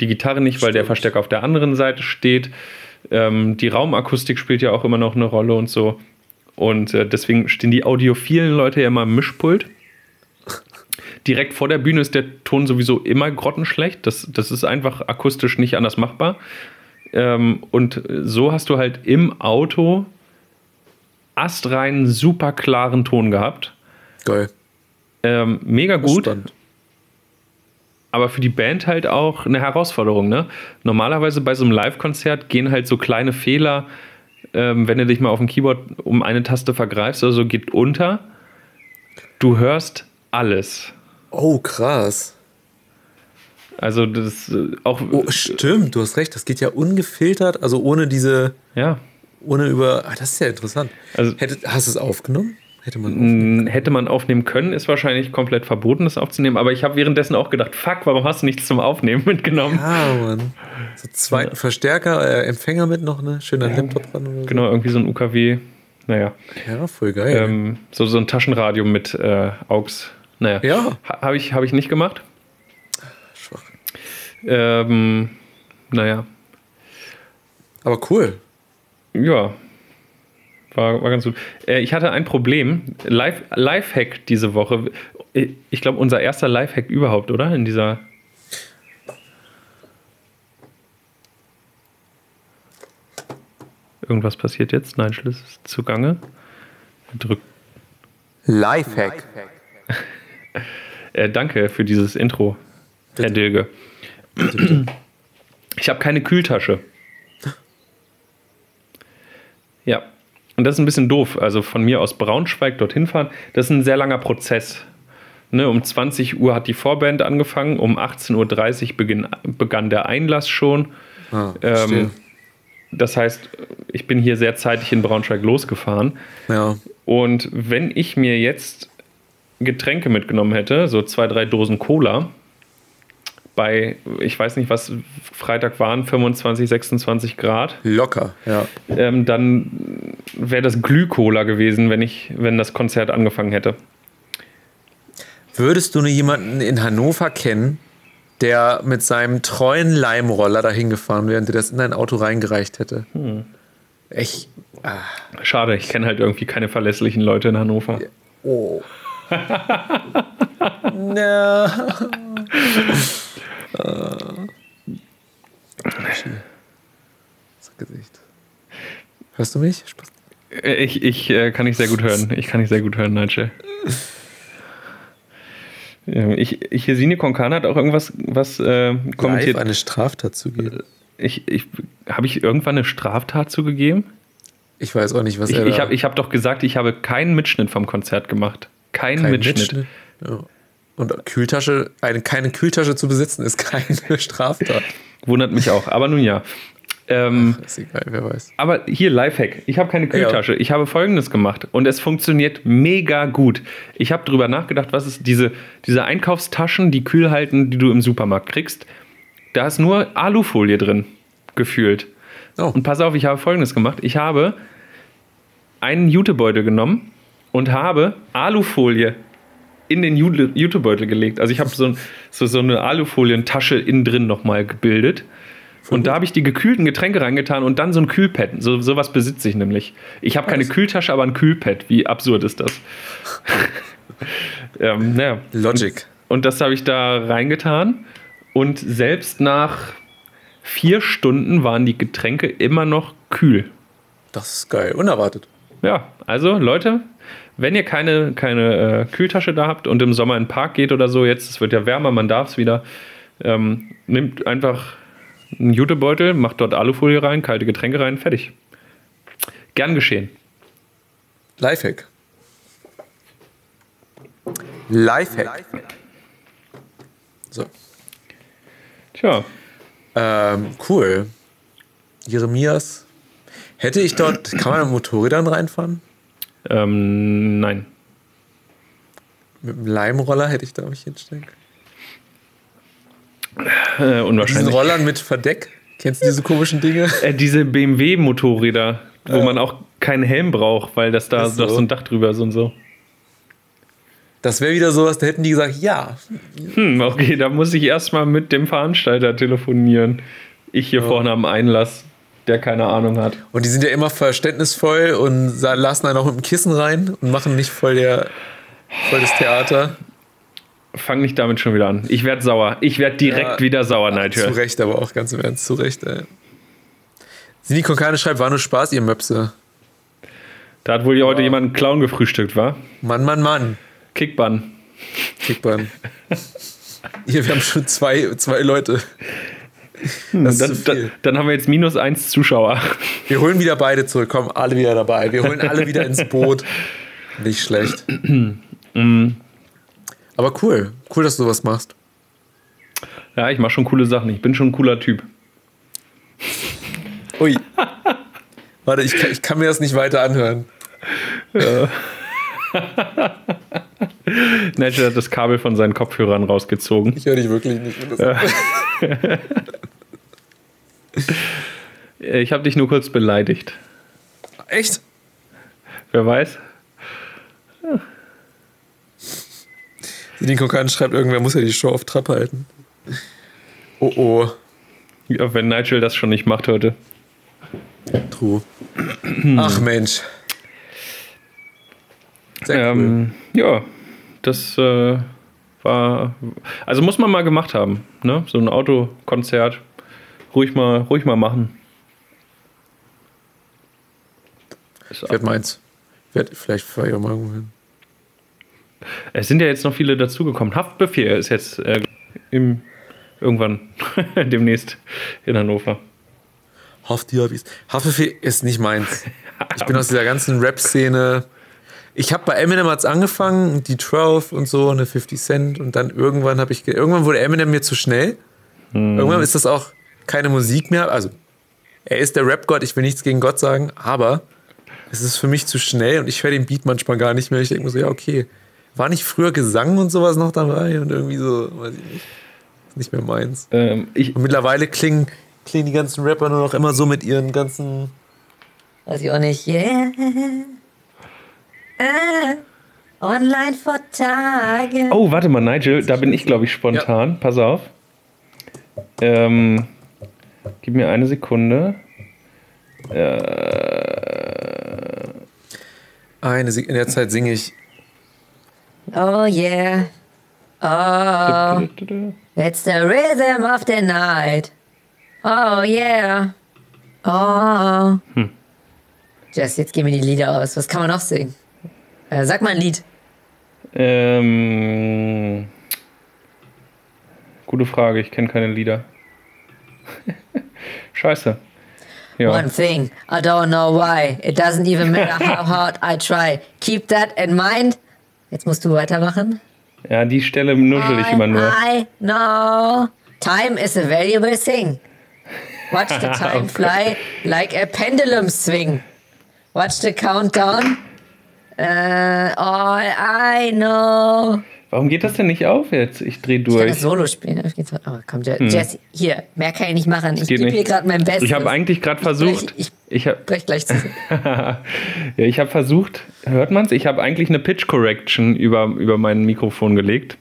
die Gitarre nicht, weil der Stimmt. Verstärker auf der anderen Seite steht. Ähm, die Raumakustik spielt ja auch immer noch eine Rolle und so. Und äh, deswegen stehen die audiophilen Leute ja immer im Mischpult. Direkt vor der Bühne ist der Ton sowieso immer grottenschlecht. Das, das ist einfach akustisch nicht anders machbar. Ähm, und so hast du halt im Auto astreinen, super klaren Ton gehabt. Geil. Ähm, mega gut, Spannend. aber für die Band halt auch eine Herausforderung. Ne? Normalerweise bei so einem Live-Konzert gehen halt so kleine Fehler, ähm, wenn du dich mal auf dem Keyboard um eine Taste vergreifst oder so, geht unter. Du hörst alles. Oh, krass. Also das äh, auch Oh, stimmt, du hast recht. Das geht ja ungefiltert, also ohne diese ja ohne über. Ah, das ist ja interessant. Also- Hätte, hast du es aufgenommen? Hätte man. Hm, Hätte man aufnehmen können, ist wahrscheinlich komplett verboten, das aufzunehmen. Aber ich habe währenddessen auch gedacht, fuck, warum hast du nichts zum Aufnehmen mitgenommen? Ah, Mann. So zwei Verstärker, äh, Empfänger mit noch, ne? Schöner Laptop dran oder so. Genau, irgendwie so ein UKW. Naja, Ja, voll geil. ähm, so, so ein Taschenradio mit äh, AUX. Naja, Ja. ha, habe ich, hab ich nicht gemacht. Schwach. Ähm, naja, Aber cool. ja. War, war ganz gut. Äh, ich hatte ein Problem. Live, Lifehack diese Woche. Ich glaube, unser erster Lifehack überhaupt, oder? In dieser. Irgendwas passiert jetzt. Nein, Schluss ist zugange. Drück. Lifehack. Äh, danke für dieses Intro, Herr Dilge. Ich habe keine Kühltasche. Ja, und das ist ein bisschen doof. Also von mir aus Braunschweig dorthin fahren, das ist ein sehr langer Prozess. Ne, um 20 Uhr hat die Vorband angefangen, um 18.30 Uhr beginn, begann der Einlass schon. Ah, Ähm, das heißt, ich bin hier sehr zeitig in Braunschweig losgefahren. ja. Und wenn ich mir jetzt Getränke mitgenommen hätte, so zwei, drei Dosen Cola, bei, ich weiß nicht, was Freitag waren, 25, 26 Grad, Locker, ja. ähm, dann wäre das Glühcola gewesen, wenn ich, wenn das Konzert angefangen hätte. Würdest du nur jemanden in Hannover kennen, der mit seinem treuen Leimroller dahin gefahren wäre und dir das in dein Auto reingereicht hätte? Hm. Echt? Schade, ich kenne halt irgendwie keine verlässlichen Leute in Hannover. Oh. Na. Das Gesicht. Hörst du mich? Äh, Ich, ich äh, kann nicht sehr gut hören. Ich kann nicht sehr gut hören, Nigel. Ähm, Ich, ich, Sine Konkan hat auch irgendwas was, äh, kommentiert. Live eine Straftat zugeben. Ich, ich, habe ich irgendwann eine Straftat zugegeben? Ich weiß auch nicht, was Ich, er ich habe ich hab doch gesagt, ich habe keinen Mitschnitt vom Konzert gemacht. Keinen Kein Mitschnitt. Ja. Und Kühltasche, eine, keine Kühltasche zu besitzen, ist keine Straftat. Wundert mich auch. Aber nun ja. Ähm, Ist egal, wer weiß. aber hier Lifehack. Ich habe keine Kühltasche. Ich habe folgendes gemacht und es funktioniert mega gut. Ich habe drüber nachgedacht, was ist diese, diese Einkaufstaschen, die kühl halten, die du im Supermarkt kriegst. Da ist nur Alufolie drin, gefühlt. Oh. Und pass auf, ich habe folgendes gemacht. Ich habe einen Jutebeutel genommen und habe Alufolie in den Jute- Jutebeutel gelegt. Also ich habe so, so, so eine Alufolientasche innen drin nochmal gebildet. Und da habe ich die gekühlten Getränke reingetan und dann so ein Kühlpad. So sowas besitze ich nämlich. Ich habe keine Kühltasche, aber ein Kühlpad. Wie absurd ist das? ähm, naja. Logic. Und das habe ich da reingetan. Und selbst nach vier Stunden waren die Getränke immer noch kühl. Das ist geil. Unerwartet. Ja, also Leute, wenn ihr keine, keine äh, Kühltasche da habt und im Sommer in den Park geht oder so, jetzt, es wird ja wärmer, man darf es wieder, ähm, nehmt einfach einen Jutebeutel, macht dort Alufolie rein, kalte Getränke rein, fertig. Gern geschehen. Lifehack. Lifehack. So. Tja, Ähm, cool. Jeremias. Hätte ich dort, kann man mit Motorrädern reinfahren? Ähm, nein. Mit dem Leimroller hätte ich da mich hinstellen können. Äh, Diesen unwahrscheinlich. Rollern mit Verdeck. Kennst du diese komischen Dinge? Äh, diese BMW-Motorräder, wo Ja. man auch keinen Helm braucht, weil das da so. doch so ein Dach drüber ist und so. Das wäre wieder sowas, da hätten die gesagt, ja. Hm, okay, da muss ich erstmal mit dem Veranstalter telefonieren. Ich hier vorne am Einlass, der keine Ahnung hat. Und die sind ja immer verständnisvoll und lassen einen auch mit dem Kissen rein und machen nicht voll, der, voll das Theater. Fang nicht damit schon wieder an. Ich werde sauer. Ich werde direkt Ja, wieder sauer, Zu Nigel. Recht, aber auch ganz im Ernst, zu Recht, ey. Sini Konkane schreibt, war nur Spaß, ihr Möpse. Da hat wohl hier heute jemand einen Clown gefrühstückt, war? Mann, Mann, Mann. Kickbann. Kickbahn. Hier, wir haben schon zwei, zwei Leute. Ist Dann, dann, dann haben wir jetzt minus eins Zuschauer. Wir holen wieder beide zurück, kommen alle wieder dabei. Wir holen alle wieder ins Boot. Nicht schlecht. Aber cool. Cool, dass du sowas machst. Ja, ich mache schon coole Sachen. Ich bin schon ein cooler Typ. Ui. Warte, ich kann, ich kann mir das nicht weiter anhören. Nigel hat das Kabel von seinen Kopfhörern rausgezogen. Ich höre dich wirklich nicht. Äh, Ich habe dich nur kurz beleidigt. Echt? Wer weiß? Nico Kahn schreibt, irgendwer muss ja die Show auf Trab halten. Oh oh. Ja, wenn Nigel das schon nicht macht heute. True. Ach Mensch. Sehr cool. Ähm, ja, das äh, war. Also muss man mal gemacht haben. Ne? So ein Autokonzert. Ruhig mal, ruhig mal machen. Ist Ich werde meins. Ich werd, vielleicht fahre ich auch mal irgendwo hin. Es sind ja jetzt noch viele dazugekommen. Haftbefehl ist jetzt äh, im, irgendwann demnächst in Hannover. Haftbefehl Haftbefehl ist nicht meins. Ich bin aus dieser ganzen Rap-Szene. Ich habe bei Eminem hat's angefangen, die 12 und so, eine 50 Cent und dann irgendwann habe ich, ge- irgendwann wurde Eminem mir zu schnell. Irgendwann ist das auch keine Musik mehr. Also, er ist der Rap-Gott, ich will nichts gegen Gott sagen, aber es ist für mich zu schnell und ich höre den Beat manchmal gar nicht mehr. Ich denke mir so, ja, okay. War nicht früher Gesang und sowas noch dabei und irgendwie so, weiß ich nicht. Ist nicht mehr meins. Ähm, ich, Und mittlerweile klingen, klingen die ganzen Rapper nur noch immer so mit ihren ganzen. Weiß ich auch nicht. Yeah. Ah, online vor Tagen. oh, warte mal, Nigel, da bin ich, glaube ich, spontan. Pass auf. Ähm, gib mir eine Sekunde. Eine, Sek- in der Zeit singe ich. Oh yeah. Oh, it's the rhythm of the night. Oh yeah. Oh. Jess, jetzt gehen mir die Lieder aus. Was kann man noch singen? Äh, sag mal ein Lied. Ähm, gute Frage, ich kenne keine Lieder. Scheiße. Ja. One thing, I don't know why. It doesn't even matter how hard I try. Keep that in mind. Jetzt musst du weitermachen. ja, die Stelle nuschel ich immer nur. I know. Time is a valuable thing. Watch the time fly like a pendulum swing. Watch the countdown. Uh, all I know. Warum geht das denn nicht auf jetzt? Ich dreh Ich kann das durch. Solo spielen. Oh, komm, Je Jesse, hier, mehr kann ich nicht machen. Ich gebe hier gerade mein Bestes. Ich habe eigentlich gerade versucht. Ich, Ich habe brech gleich zusammen. ja, ich habe versucht, hört man's? Ich habe eigentlich eine Pitch Correction über, über mein Mikrofon gelegt.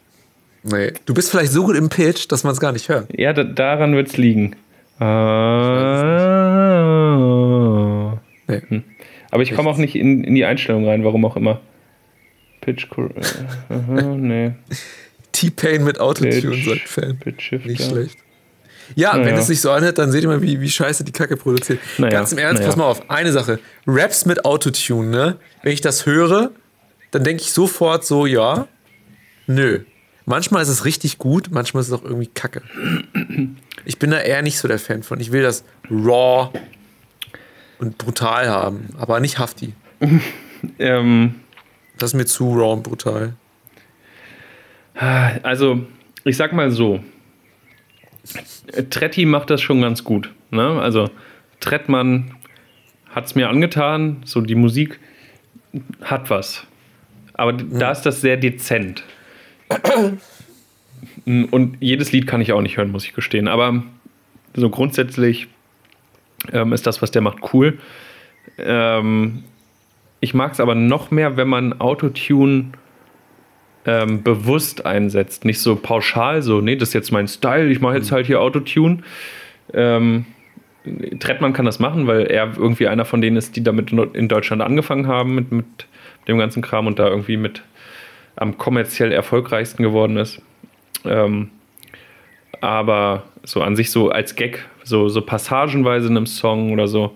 Nee. Du bist vielleicht so gut im Pitch, dass man es gar nicht hört. Ja, da, daran wird's liegen. Ah. Nee. Hm. Aber ich komme auch nicht in, in die Einstellung rein, warum auch immer. Pitch Correction. Nee. T-Pain mit Autotune, Pitch, sagt Fan. Pitch Shifter. Nicht schlecht. Ja, Naja. wenn es sich so anhört, dann seht ihr mal, wie, wie scheiße die Kacke produziert. Naja, Ganz im Ernst, naja. pass mal auf, eine Sache. Raps mit Autotune, ne? Wenn ich das höre, dann denke ich sofort so, ja, nö. Manchmal ist es richtig gut, manchmal ist es auch irgendwie kacke. Ich bin da eher nicht so der Fan von. Ich will das raw und brutal haben, aber nicht hafti. Ähm, Das ist mir zu raw und brutal. Also, ich sag mal so. Tretti macht das schon ganz gut. Ne? Also, Trettmann hat es mir angetan. So, die Musik hat was. Aber da ist das sehr dezent. Und jedes Lied kann ich auch nicht hören, muss ich gestehen. Aber so grundsätzlich ähm, ist das, was der macht, cool. Ähm, ich mag es aber noch mehr, wenn man Autotune ähm, bewusst einsetzt. Nicht so pauschal, so, nee, das ist jetzt mein Style, ich mache jetzt halt hier Autotune. Ähm, Trettmann kann das machen, weil er irgendwie einer von denen ist, die damit in Deutschland angefangen haben mit, mit dem ganzen Kram und da irgendwie mit am kommerziell erfolgreichsten geworden ist. Ähm, aber so an sich so als Gag, so, so passagenweise in einem Song oder so,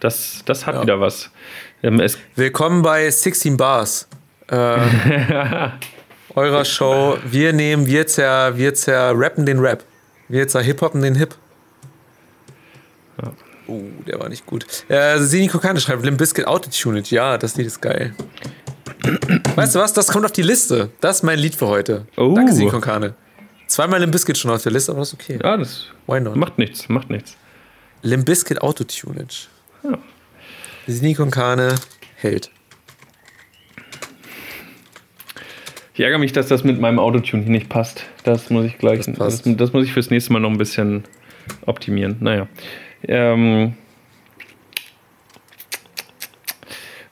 das, das hat Ja. wieder was. Ähm, es, Willkommen bei 16 Bars. Äh, eurer Show. Wir nehmen, wir zer, wir zerrappen den Rap. Wir zerhip-hoppen den Hip. Oh, der war nicht gut. Äh, Sini Kokane schreibt, Limp Bizkit Autotuned. Ja, das Lied ist geil. weißt du was? Das kommt auf die Liste. Das ist mein Lied für heute. Oh. Danke, Sini Kokane. Zweimal Limp Bizkit schon auf der Liste, aber das ist okay. ja, das Why not? macht nichts, macht nichts. Limp Bizkit Autotuned. Sini Konkane hält. Ich ärgere mich, dass das mit meinem Autotune hier nicht passt. Das muss ich gleich. Das Das, das, muss ich fürs nächste Mal noch ein bisschen optimieren. Naja. Ähm,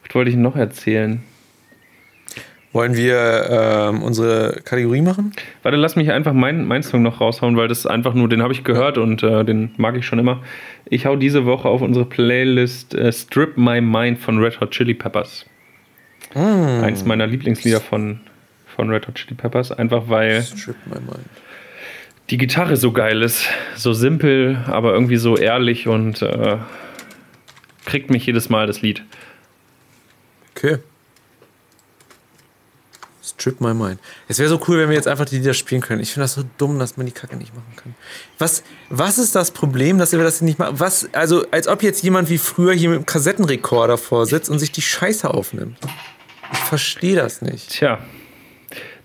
was wollte ich noch erzählen? Wollen wir ähm, unsere Kategorie machen? Warte, lass mich einfach meinen mein Song noch raushauen, weil das ist einfach nur, den habe ich gehört und äh, den mag ich schon immer. Ich hau diese Woche auf unsere Playlist äh, Strip My Mind von Red Hot Chili Peppers. Eins meiner Lieblingslieder von, von Red Hot Chili Peppers, einfach weil Strip my mind. die Gitarre so geil ist. So simpel, aber irgendwie so ehrlich und äh, kriegt mich jedes Mal das Lied. Okay. Strip my mind. Es wäre so cool, wenn wir jetzt einfach die Lieder spielen können. Ich finde das so dumm, dass man die Kacke nicht machen kann. Was, was ist das Problem, dass wir das nicht machen? Was, also, als ob jetzt jemand wie früher hier mit einem Kassettenrekorder vorsitzt und sich die Scheiße aufnimmt. Ich verstehe das nicht. Tja.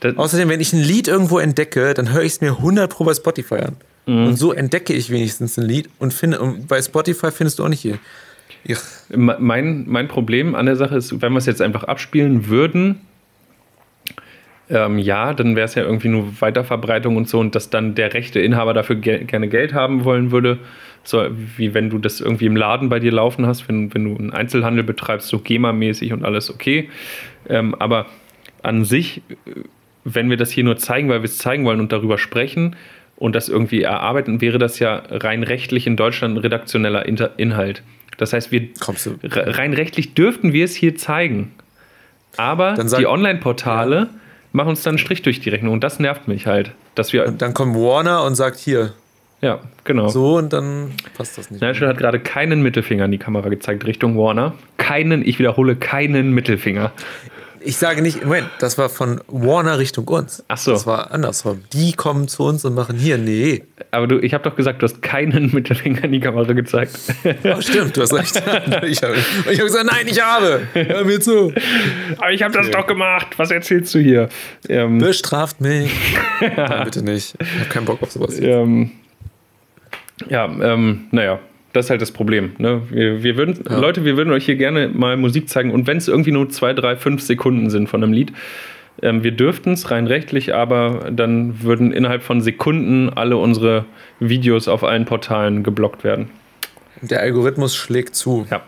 Das, Außerdem, wenn ich ein Lied irgendwo entdecke, dann höre ich es mir 100 pro bei Spotify an. Mhm. Und so entdecke ich wenigstens ein Lied und finde, und bei Spotify findest du auch nicht hier. Ich, mein, mein Problem an der Sache ist, wenn wir es jetzt einfach abspielen würden, ähm, ja, dann wäre es ja irgendwie nur Weiterverbreitung und so und dass dann der rechte Inhaber dafür ge gerne Geld haben wollen würde. So wie wenn du das irgendwie im Laden bei dir laufen hast, wenn, wenn du einen Einzelhandel betreibst, so GEMA-mäßig und alles okay. Ähm, aber an sich, äh, wenn wir das hier nur zeigen, weil wir es zeigen wollen und darüber sprechen und das irgendwie erarbeiten, wäre das ja rein rechtlich in Deutschland ein redaktioneller Inter Inhalt. Das heißt, wir rein rechtlich dürften wir es hier zeigen. Aber die Online-Portale machen uns dann einen Strich durch die Rechnung und das nervt mich halt. Dass wir, Dann kommt Warner und sagt hier, ja, genau. so und dann passt das nicht. Nigel hat gerade keinen Mittelfinger in die Kamera gezeigt Richtung Warner. Keinen, ich wiederhole, keinen Mittelfinger. Ich sage nicht, Moment, das war von Warner Richtung uns. Ach so. Das war andersrum. Die kommen zu uns und machen hier, nee. Aber du, ich habe doch gesagt, du hast keinen Mittelfinger in die Kamera gezeigt. Oh, stimmt, du hast recht. ich habe ich hab gesagt, nein, ich habe. Hör mir zu. Aber ich habe das doch gemacht. Was erzählst du hier? Ähm, Bestraft mich. Nein, bitte nicht. Ich habe keinen Bock auf sowas. ähm, ja, ähm, naja, das ist halt das Problem. Ne? Wir, wir würden, Leute, wir würden euch hier gerne mal Musik zeigen und wenn es irgendwie nur zwei, drei, fünf Sekunden sind von einem Lied, ähm, wir dürften es rein rechtlich, aber dann würden innerhalb von Sekunden alle unsere Videos auf allen Portalen geblockt werden. Der Algorithmus schlägt zu. Ja.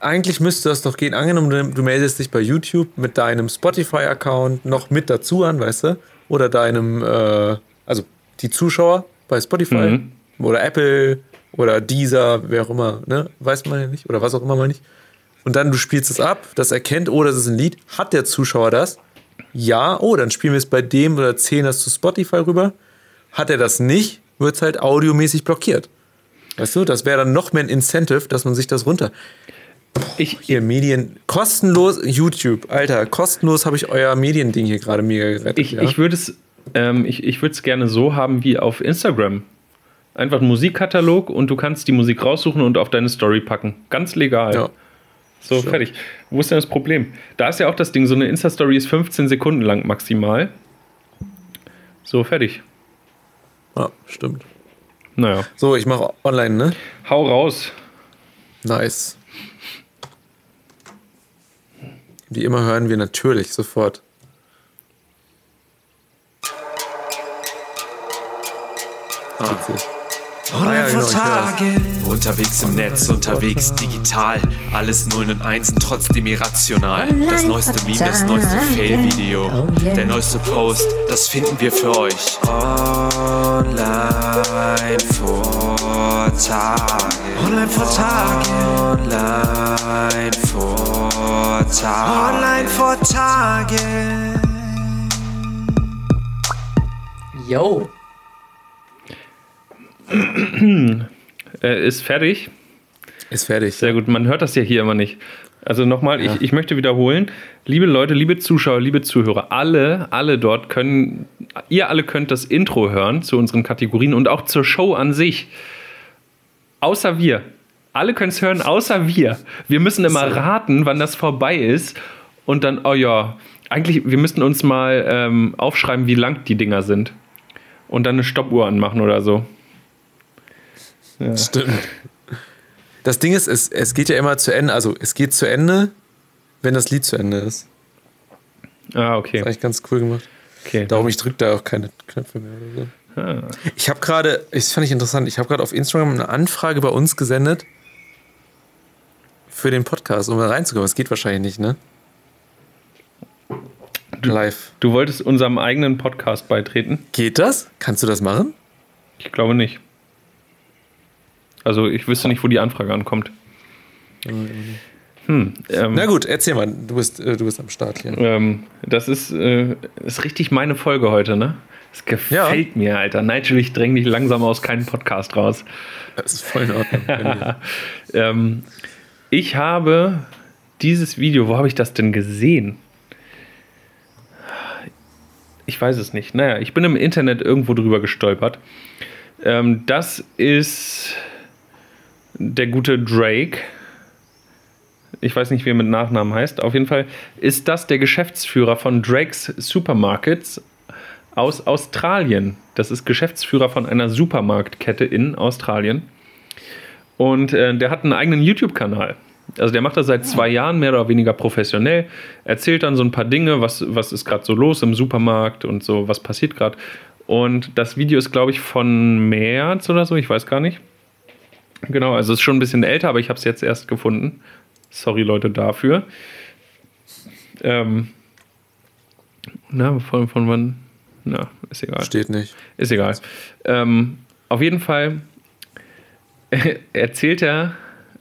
Eigentlich müsste das doch gehen. Angenommen, du, du meldest dich bei YouTube mit deinem Spotify-Account noch mit dazu an, weißt du? Oder deinem, äh, also die Zuschauer bei Spotify Mhm. oder Apple oder Deezer, wer auch immer, ne? Weiß man ja nicht. Oder was auch immer mal nicht. Und dann du spielst es ab, das erkennt, oh, das ist ein Lied. Hat der Zuschauer das? Ja, oh, dann spielen wir es bei dem oder zählen das zu Spotify rüber. Hat er das nicht, wird es halt audiomäßig blockiert. Weißt du, das wäre dann noch mehr ein Incentive, dass man sich das runter. Ich, Hier, Medien, kostenlos, YouTube, Alter, kostenlos habe ich euer Mediending hier gerade mega gerettet. Ich, ja? ich würde es ähm, ich, ich würde es gerne so haben wie auf Instagram. Einfach einen Musikkatalog und du kannst die Musik raussuchen und auf deine Story packen. Ganz legal. ja. So, Stimmt. fertig. Wo ist denn das Problem? Da ist ja auch das Ding, so eine Insta-Story ist 15 Sekunden lang maximal. So, fertig. ja, stimmt. Naja. So, ich mache online, ne? Hau raus. Nice. Wie immer hören wir natürlich sofort. Ah, witzig. Ah, ja, genau, hör's. Unterwegs im Netz, unterwegs digital. Alles Nullen und Einsen, trotzdem irrational. Das neueste Meme, das neueste Fail-Video. Der neueste Post, das finden wir für euch. Online vor Tage. Online vor Tage. Online vor Tage. Online vor Tage. Yo. Äh, ist fertig. Ist fertig. Sehr gut. Man hört das ja hier immer nicht. Also nochmal, ich, ich möchte wiederholen. Liebe Leute, liebe Zuschauer, liebe Zuhörer, alle, alle dort können, ihr alle könnt das Intro hören zu unseren Kategorien und auch zur Show an sich. Außer wir. Alle können es hören, außer wir. Wir müssen immer raten, wann das vorbei ist. Und dann, oh ja, eigentlich, wir müssten uns mal ähm, aufschreiben, wie lang die Dinger sind. Und dann eine Stoppuhr anmachen oder so. Stimmt. Das Ding ist, es, es geht ja immer zu Ende, also es geht zu Ende, wenn das Lied zu Ende ist. Ah, Das okay. ist eigentlich ganz cool gemacht. okay. Darum, ich drücke da auch keine Knöpfe mehr oder so. Ah. Ich habe gerade, das fand ich interessant, ich habe gerade auf Instagram eine Anfrage bei uns gesendet für den Podcast, um da reinzukommen. Das geht wahrscheinlich nicht, ne? Live. Du wolltest unserem eigenen Podcast beitreten? Geht das? Kannst du das machen? Ich glaube nicht. Also ich wüsste nicht, wo die Anfrage ankommt. Hm, ähm, Na gut, erzähl mal, du bist, äh, du bist am Start hier. ähm, das ist, äh, ist richtig meine Folge heute, ne? Das gefällt mir, Alter. Nigel, ich dränge dich langsam aus keinem Podcast raus. Das ist voll in Ordnung. Ähm, ich habe dieses Video, wo habe ich das denn gesehen? Ich weiß es nicht. Naja, ich bin im Internet irgendwo drüber gestolpert. Ähm, das ist der gute Drake. Ich weiß nicht, wie er mit Nachnamen heißt. Auf jeden Fall ist das der Geschäftsführer von Drakes Supermarkets aus Australien. Das ist Geschäftsführer von einer Supermarktkette in Australien. Und äh, der hat einen eigenen YouTube-Kanal. Also der macht das seit zwei Jahren mehr oder weniger professionell, erzählt dann so ein paar Dinge, was, was ist gerade so los im Supermarkt und so, was passiert gerade. Und das Video ist, glaube ich, von März oder so, ich weiß gar nicht. Genau, also es ist schon ein bisschen älter, aber ich habe es jetzt erst gefunden. Sorry Leute dafür. Ähm, na, von, von wann? Na, ist egal. Steht nicht. Ist egal. Ähm, auf jeden Fall erzählt er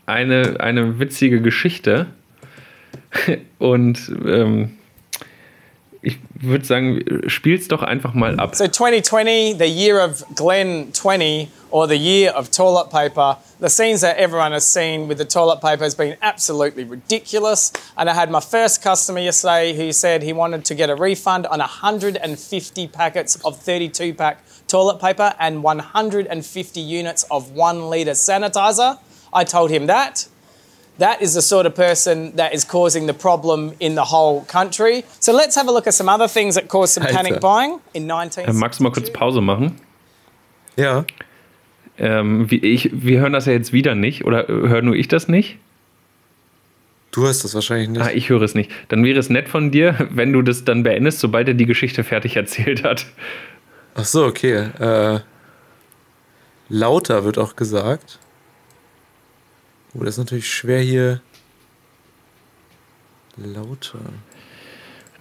eine, eine witzige Geschichte. Und ähm, ich würde sagen, spiel's doch einfach mal ab. So 2020, the year of Glen 20, or the year of toilet paper, the scenes that everyone has seen with the toilet paper has been absolutely ridiculous. And I had my first customer yesterday who said he wanted to get a refund on 150 packets of 32 pack toilet paper and 150 units of one litre sanitizer. I told him that. That is the sort of person that is causing the problem in the whole country. So let's have a look at some other things that cause some Alter. panic buying in 19. Äh, Magst du mal kurz Pause machen? Ja. Ähm, wie, ich, wir hören das ja jetzt wieder nicht. Oder äh, höre nur ich das nicht? Du hast das wahrscheinlich nicht. Ah, ich höre es nicht. Dann wäre es nett von dir, wenn du das dann beendest, sobald er die Geschichte fertig erzählt hat. Ach so, okay. Äh, lauter wird auch gesagt. Oh, das ist natürlich schwer hier. Lauter.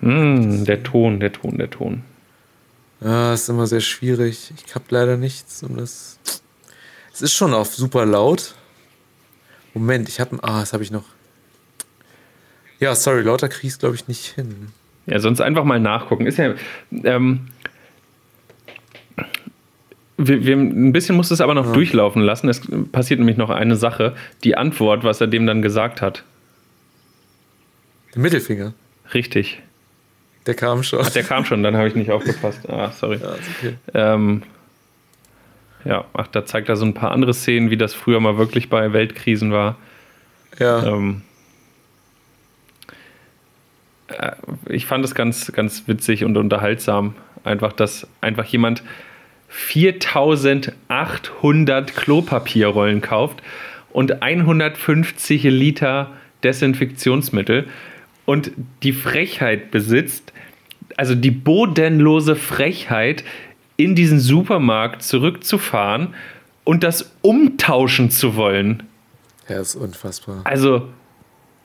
Hm, der Ton, der Ton, der Ton. Ja, ist immer sehr schwierig. Ich habe leider nichts, um das. Es ist schon auf super laut. Moment, ich habe. Ah, das habe ich noch. Ja, sorry, lauter krieg ich glaube ich nicht hin. Ja, sonst einfach mal nachgucken. Ist ja. Ähm, wir, wir, ein bisschen muss es aber noch durchlaufen lassen. Es passiert nämlich noch eine Sache. Die Antwort, was er dem dann gesagt hat. Der Mittelfinger. Richtig. Der kam schon. Der kam schon, dann habe ich nicht aufgepasst. Ah, sorry. Ja, okay. Ähm, ja, ach, da zeigt er so ein paar andere Szenen, wie das früher mal wirklich bei Weltkrisen war. Ja. Ähm, äh, ich fand es ganz, ganz witzig und unterhaltsam, einfach, dass einfach jemand 4800 Klopapierrollen kauft und 150 Liter Desinfektionsmittel und die Frechheit besitzt, also die bodenlose Frechheit, in diesen Supermarkt zurückzufahren und das umtauschen zu wollen. Ja, ist unfassbar. Also,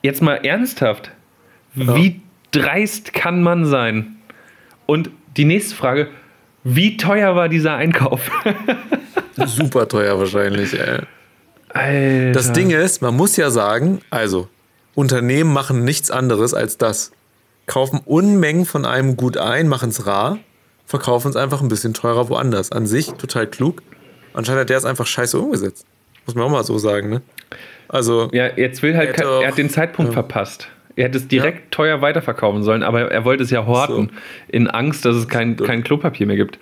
jetzt mal ernsthaft. Wie dreist kann man sein? Und die nächste Frage: Wie teuer war dieser Einkauf? Super teuer wahrscheinlich, ey. Alter. Das Ding ist, man muss ja sagen, also, Unternehmen machen nichts anderes als das. Kaufen Unmengen von einem gut ein, machen es rar, verkaufen es einfach ein bisschen teurer woanders. An sich total klug. Anscheinend hat der es einfach scheiße umgesetzt. Muss man auch mal so sagen, ne? Also, Ja, jetzt will halt, er hat den Zeitpunkt ja. verpasst. Er hätte es direkt teuer weiterverkaufen sollen, aber er wollte es ja horten, in Angst, dass es kein, kein Klopapier mehr gibt.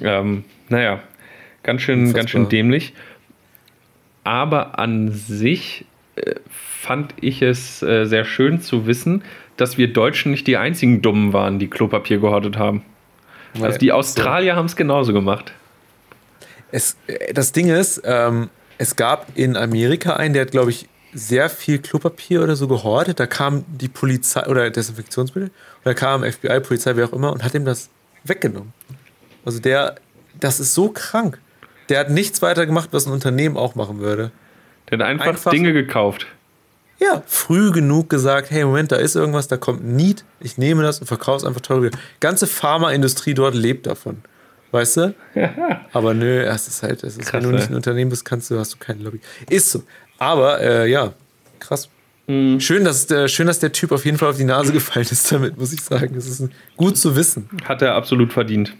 Ähm, naja, ganz schön, Unfassbar. ganz schön dämlich. Aber an sich äh, fand ich es äh, sehr schön zu wissen, dass wir Deutschen nicht die einzigen Dummen waren, die Klopapier gehortet haben. Also die Australier haben es genauso gemacht. es, äh, das Ding ist, ähm, Es gab in Amerika einen, der hat, glaube ich, sehr viel Klopapier oder so gehortet. Da kam die Polizei oder Desinfektionsmittel und da kam FBI, Polizei, wer auch immer und hat ihm das weggenommen. Also der, das ist so krank. Der hat nichts weiter gemacht, was ein Unternehmen auch machen würde. Der hat einfach, Einfach- Dinge gekauft. Ja, früh genug gesagt, hey, Moment, da ist irgendwas, da kommt ein Need, ich nehme das und verkaufe es einfach teurer. Ganze Pharmaindustrie dort lebt davon. Weißt du? Aber nö, es ist halt, es ist, Krass, wenn du nicht ein Unternehmen bist, kannst du, hast du keine Lobby. Ist so. Aber äh, ja, krass. Mhm. Schön, dass, der, schön, dass der Typ auf jeden Fall auf die Nase gefallen ist damit, muss ich sagen. Das ist gut zu wissen. Hat er absolut verdient.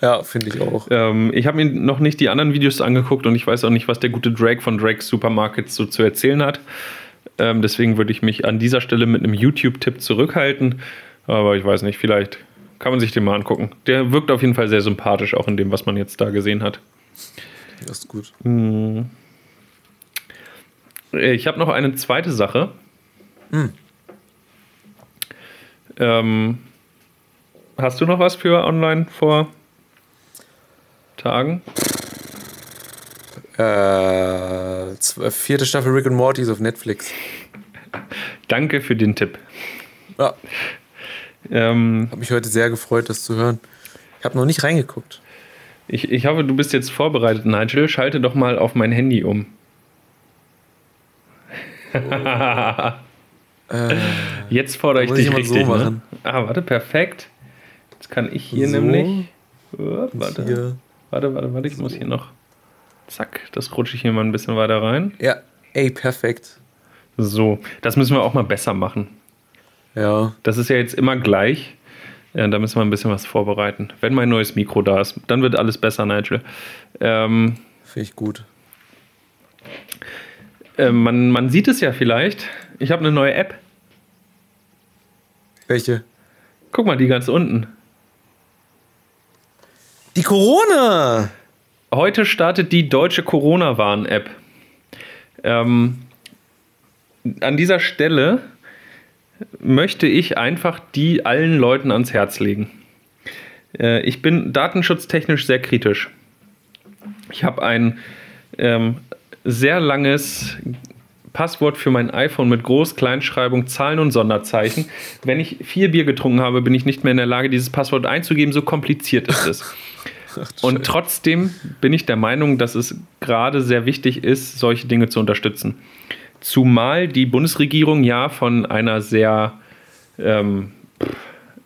Ja, finde ich auch. Ähm, ich habe mir noch nicht die anderen Videos angeguckt und ich weiß auch nicht, was der gute Drake von Drake's Supermarkets so zu erzählen hat. Ähm, deswegen würde ich mich an dieser Stelle mit einem YouTube-Tipp zurückhalten. Aber ich weiß nicht, vielleicht kann man sich den mal angucken. Der wirkt auf jeden Fall sehr sympathisch, auch in dem, was man jetzt da gesehen hat. Das ist gut. Äh, Ich habe noch eine zweite Sache. Ähm, hast du noch was für online vor Tagen? Äh, vierte Staffel Rick and Morty ist auf Netflix. Danke für den Tipp. Ja, Ähm, habe mich heute sehr gefreut, das zu hören. Ich habe noch nicht reingeguckt. ich, ich hoffe, du bist jetzt vorbereitet, Nigel. Schalte doch mal auf mein Handy um. jetzt fordere ich muss ich dich mal so richtig. ne? Ah, warte, perfekt. Jetzt kann ich hier So. nämlich. Oh, warte, Hier. warte, warte, warte. Ich muss hier noch. Zack, das rutsche ich hier mal ein bisschen weiter rein. Ja, ey, perfekt. So, das müssen wir auch mal besser machen. Ja, Das ist ja jetzt immer gleich. Ja, da müssen wir ein bisschen was vorbereiten. Wenn mein neues Mikro da ist, dann wird alles besser, Nigel. Ähm, finde ich gut. Äh, man, man sieht es ja vielleicht. Ich habe eine neue App. Welche? Guck mal, die ganz unten. Die Corona! Heute startet die deutsche Corona-Warn-App. Ähm, an dieser Stelle möchte ich einfach die allen Leuten ans Herz legen. Äh, ich bin datenschutztechnisch sehr kritisch. Ich habe ein ähm, sehr langes Passwort für mein iPhone mit Groß-, Kleinschreibung, Zahlen und Sonderzeichen. Wenn ich vier Bier getrunken habe, bin ich nicht mehr in der Lage, dieses Passwort einzugeben. So kompliziert ist es. Und trotzdem bin ich der Meinung, dass es gerade sehr wichtig ist, solche Dinge zu unterstützen. Zumal die Bundesregierung ja von einer sehr ähm,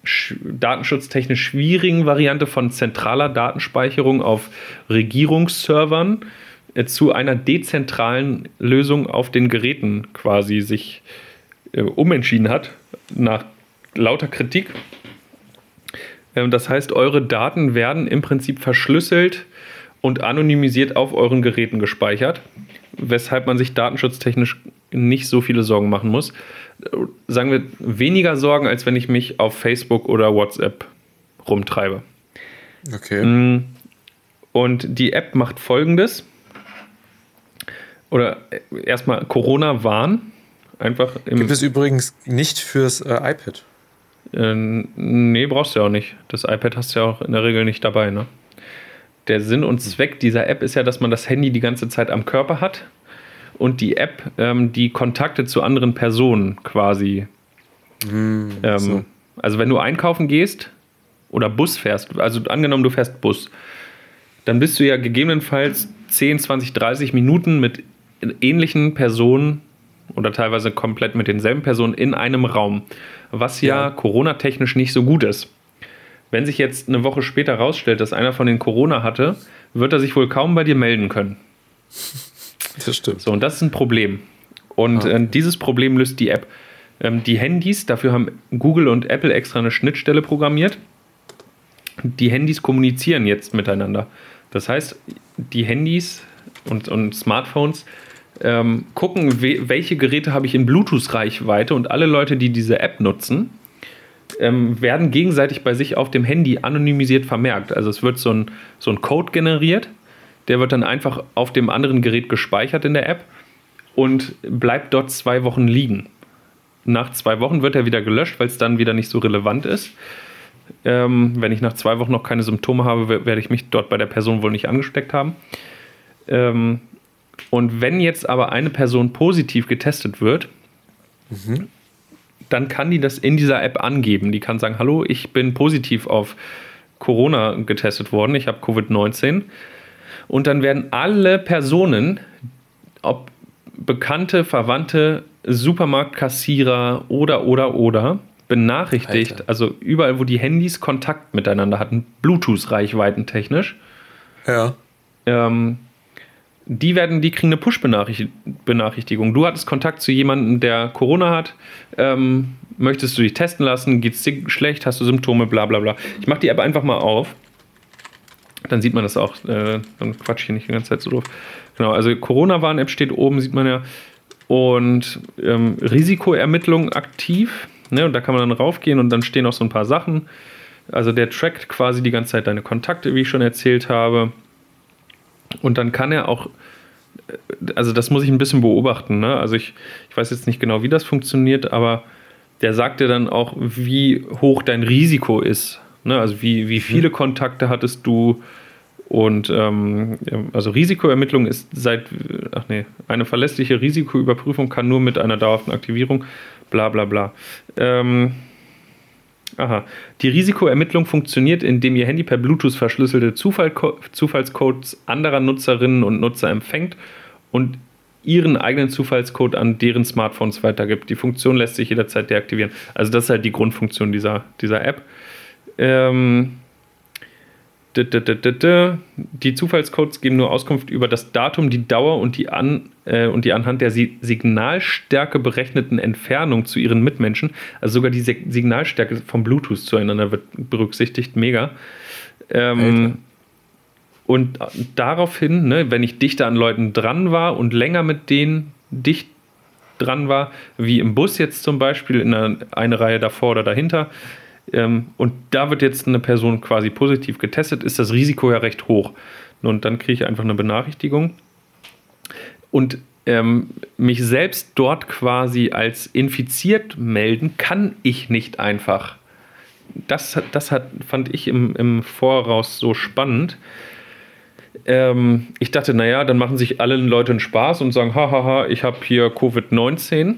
sch- datenschutztechnisch schwierigen Variante von zentraler Datenspeicherung auf Regierungsservern äh, zu einer dezentralen Lösung auf den Geräten quasi sich äh, umentschieden hat, nach lauter Kritik. Ähm, Das heißt, eure Daten werden im Prinzip verschlüsselt und anonymisiert auf euren Geräten gespeichert, weshalb man sich datenschutztechnisch nicht so viele Sorgen machen muss. Äh, Sagen wir weniger Sorgen, als wenn ich mich auf Facebook oder WhatsApp rumtreibe. Okay. Und die App macht folgendes. Oder äh, erstmal Corona-Warn. Einfach im. Gibt es übrigens nicht fürs äh, iPad. Äh, nee, brauchst du ja auch nicht. Das iPad hast du ja auch in der Regel nicht dabei, ne? Der Sinn und Zweck dieser App ist ja, dass man das Handy die ganze Zeit am Körper hat und die App ähm, die Kontakte zu anderen Personen quasi. ähm, so. Also wenn du einkaufen gehst oder Bus fährst, also angenommen du fährst Bus, dann bist du ja gegebenenfalls 10, 20, 30 Minuten mit ähnlichen Personen oder teilweise komplett mit denselben Personen in einem Raum, was ja, Ja. Corona-technisch nicht so gut ist. Wenn sich jetzt eine Woche später rausstellt, dass einer von den Corona hatte, wird er sich wohl kaum bei dir melden können. Das stimmt. So, und das ist ein Problem. Und Ah, dieses Problem löst die App. Ähm, die Handys, dafür haben Google und Apple extra eine Schnittstelle programmiert. Die Handys kommunizieren jetzt miteinander. Das heißt, die Handys und, und Smartphones ähm, gucken, we welche Geräte habe ich in Bluetooth-Reichweite und alle Leute, die diese App nutzen, ähm, werden gegenseitig bei sich auf dem Handy anonymisiert vermerkt. Also es wird so ein, so ein Code generiert, der wird dann einfach auf dem anderen Gerät gespeichert in der App und bleibt dort zwei Wochen liegen. Nach zwei Wochen wird er wieder gelöscht, weil es dann wieder nicht so relevant ist. Ähm, wenn ich nach zwei Wochen noch keine Symptome habe, wer- werde ich mich dort bei der Person wohl nicht angesteckt haben. Ähm, Und wenn jetzt aber eine Person positiv getestet wird, dann kann die das in dieser App angeben. Die kann sagen, hallo, ich bin positiv auf Corona getestet worden, ich habe Covid-19. Und dann werden alle Personen, ob Bekannte, Verwandte, Supermarktkassierer oder, oder, oder, benachrichtigt, Alter. also überall, wo die Handys Kontakt miteinander hatten, Bluetooth-Reichweiten-technisch, Ja. ähm, die werden, die kriegen eine Push-Benachrichtigung. Du hattest Kontakt zu jemandem, der Corona hat. Ähm, möchtest du dich testen lassen? Geht's dir schlecht? Hast du Symptome? Bla bla bla. Ich mache die App einfach mal auf. Dann sieht man das auch. Äh, dann quatsch ich hier nicht die ganze Zeit so doof. Genau, also Corona-Warn-App steht oben, sieht man ja. Und ähm, Risikoermittlung aktiv. Ne, und da kann man dann raufgehen und dann stehen auch so ein paar Sachen. Also der trackt quasi die ganze Zeit deine Kontakte, wie ich schon erzählt habe. Und dann kann er auch, äh, also das muss ich ein bisschen beobachten. Ne? Also ich, ich weiß jetzt nicht genau, wie das funktioniert, aber der sagt dir dann auch, wie hoch dein Risiko ist. Ne? Also wie, wie viele Kontakte hattest du und ähm, also Risikoermittlung ist seit, ach nee, eine verlässliche Risikoüberprüfung kann nur mit einer dauerhaften Aktivierung, bla bla bla. Ähm, aha. Die Risikoermittlung funktioniert, indem Ihr Handy per Bluetooth verschlüsselte Zufallco Zufallscodes anderer Nutzerinnen und Nutzer empfängt und Ihren eigenen Zufallscode an deren Smartphones weitergibt. Die Funktion lässt sich jederzeit deaktivieren. Also das ist halt die Grundfunktion dieser, dieser App. Ähm, Die Zufallscodes geben nur Auskunft über das Datum, die Dauer und die, an, äh, und die anhand der Si- Signalstärke berechneten Entfernung zu ihren Mitmenschen. Also sogar die Se- Signalstärke vom Bluetooth zueinander wird berücksichtigt. Mega. Ähm, und daraufhin, ne, wenn ich dichter an Leuten dran war und länger mit denen dicht dran war, wie im Bus jetzt zum Beispiel, in einer, eine Reihe davor oder dahinter, und da wird jetzt eine Person quasi positiv getestet, ist das Risiko ja recht hoch. Und dann kriege ich einfach eine Benachrichtigung. Und ähm, mich selbst dort quasi als infiziert melden, kann ich nicht einfach. Das, das hat, fand ich im, im Voraus so spannend. Ähm, ich dachte, naja, dann machen sich alle Leute einen Spaß und sagen, hahaha, ich habe hier Covid-19.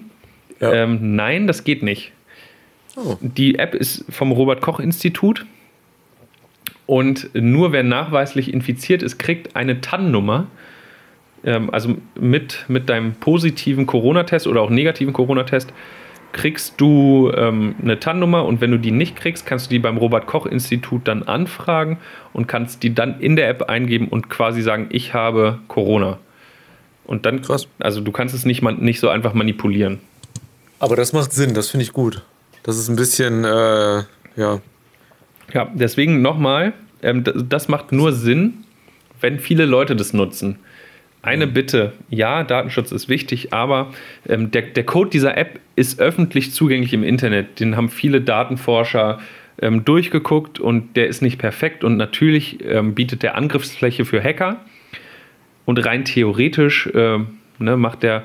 Ja. Ähm, nein, das geht nicht. Oh. Die App ist vom Robert Koch Institut und nur wer nachweislich infiziert ist, kriegt eine TAN-Nummer. Ähm, also mit, mit deinem positiven Corona-Test oder auch negativen Corona-Test kriegst du ähm, eine TAN-Nummer und wenn du die nicht kriegst, kannst du die beim Robert Koch Institut dann anfragen und kannst die dann in der App eingeben und quasi sagen, ich habe Corona. Und dann, Krass. also du kannst es nicht, man, nicht so einfach manipulieren. Aber das macht Sinn, das finde ich gut. Das ist ein bisschen, äh, ja. Ja, deswegen nochmal, ähm, das macht nur Sinn, wenn viele Leute das nutzen. Eine Bitte, ja, Datenschutz ist wichtig, aber ähm, der, der Code dieser App ist öffentlich zugänglich im Internet. Den haben viele Datenforscher ähm, durchgeguckt und der ist nicht perfekt und natürlich ähm, bietet der Angriffsfläche für Hacker und rein theoretisch ähm, ne, macht der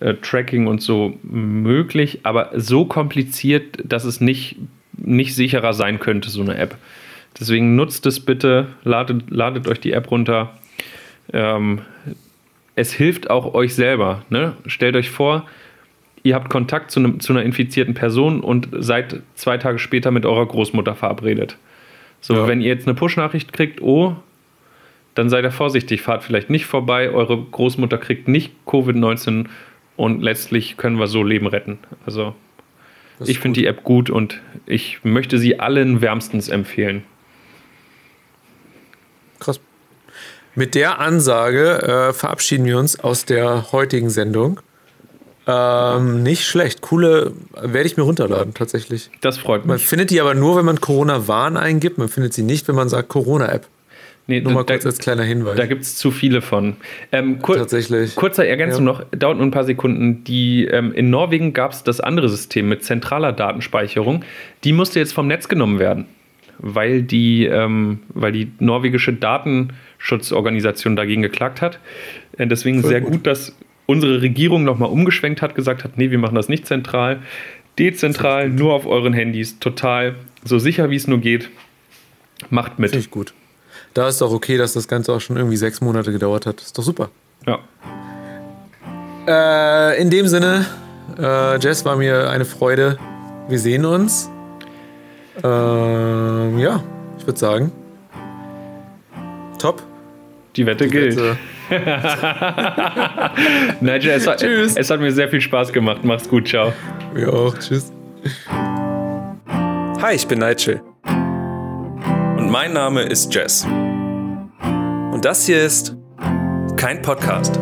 äh, Tracking und so möglich, aber so kompliziert, dass es nicht, nicht sicherer sein könnte, so eine App. Deswegen nutzt es bitte, ladet, ladet euch die App runter. Ähm, es hilft auch euch selber. Ne? Stellt euch vor, ihr habt Kontakt zu, einem, zu einer infizierten Person und seid zwei Tage später mit eurer Großmutter verabredet. So, Ja. wenn ihr jetzt eine Push-Nachricht kriegt, oh, dann seid ihr vorsichtig, fahrt vielleicht nicht vorbei, eure Großmutter kriegt nicht Covid-19 und letztlich können wir so Leben retten. Also ich finde die App gut und ich möchte sie allen wärmstens empfehlen. Krass. Mit der Ansage äh, verabschieden wir uns aus der heutigen Sendung. Ähm, nicht schlecht. Coole, werde ich mir runterladen, tatsächlich. Das freut Man mich. findet die aber nur, wenn man Corona-Warn eingibt. Man findet sie nicht, wenn man sagt Corona-App. Nee, Nur mal da kurz als kleiner Hinweis. da gibt es zu viele von. Ähm, kur Tatsächlich. Kurzer Ergänzung Ja. noch, dauert nur ein paar Sekunden. Die, ähm, in Norwegen gab es das andere System mit zentraler Datenspeicherung. Die musste jetzt vom Netz genommen werden, weil die, ähm, weil die norwegische Datenschutzorganisation dagegen geklagt hat. Äh, deswegen Voll sehr gut. gut, dass unsere Regierung nochmal umgeschwenkt hat, gesagt hat, nee, wir machen das nicht zentral, dezentral, nur auf euren Handys, total, so sicher wie es nur geht. Macht mit. Finde ich gut. Da ist doch okay, dass das Ganze auch schon irgendwie sechs Monate gedauert hat. Ist doch super. Ja. Äh, in dem Sinne, äh, Jess, war mir eine Freude. Wir sehen uns. Ähm, ja, ich würde sagen. Top. Die Wette gilt. Wette. Nigel, es hat, Tschüss. es hat mir sehr viel Spaß gemacht. Mach's gut, ciao. Wir auch. Tschüss. Hi, ich bin Nigel. Und mein Name ist Jess. Und das hier ist kein Podcast.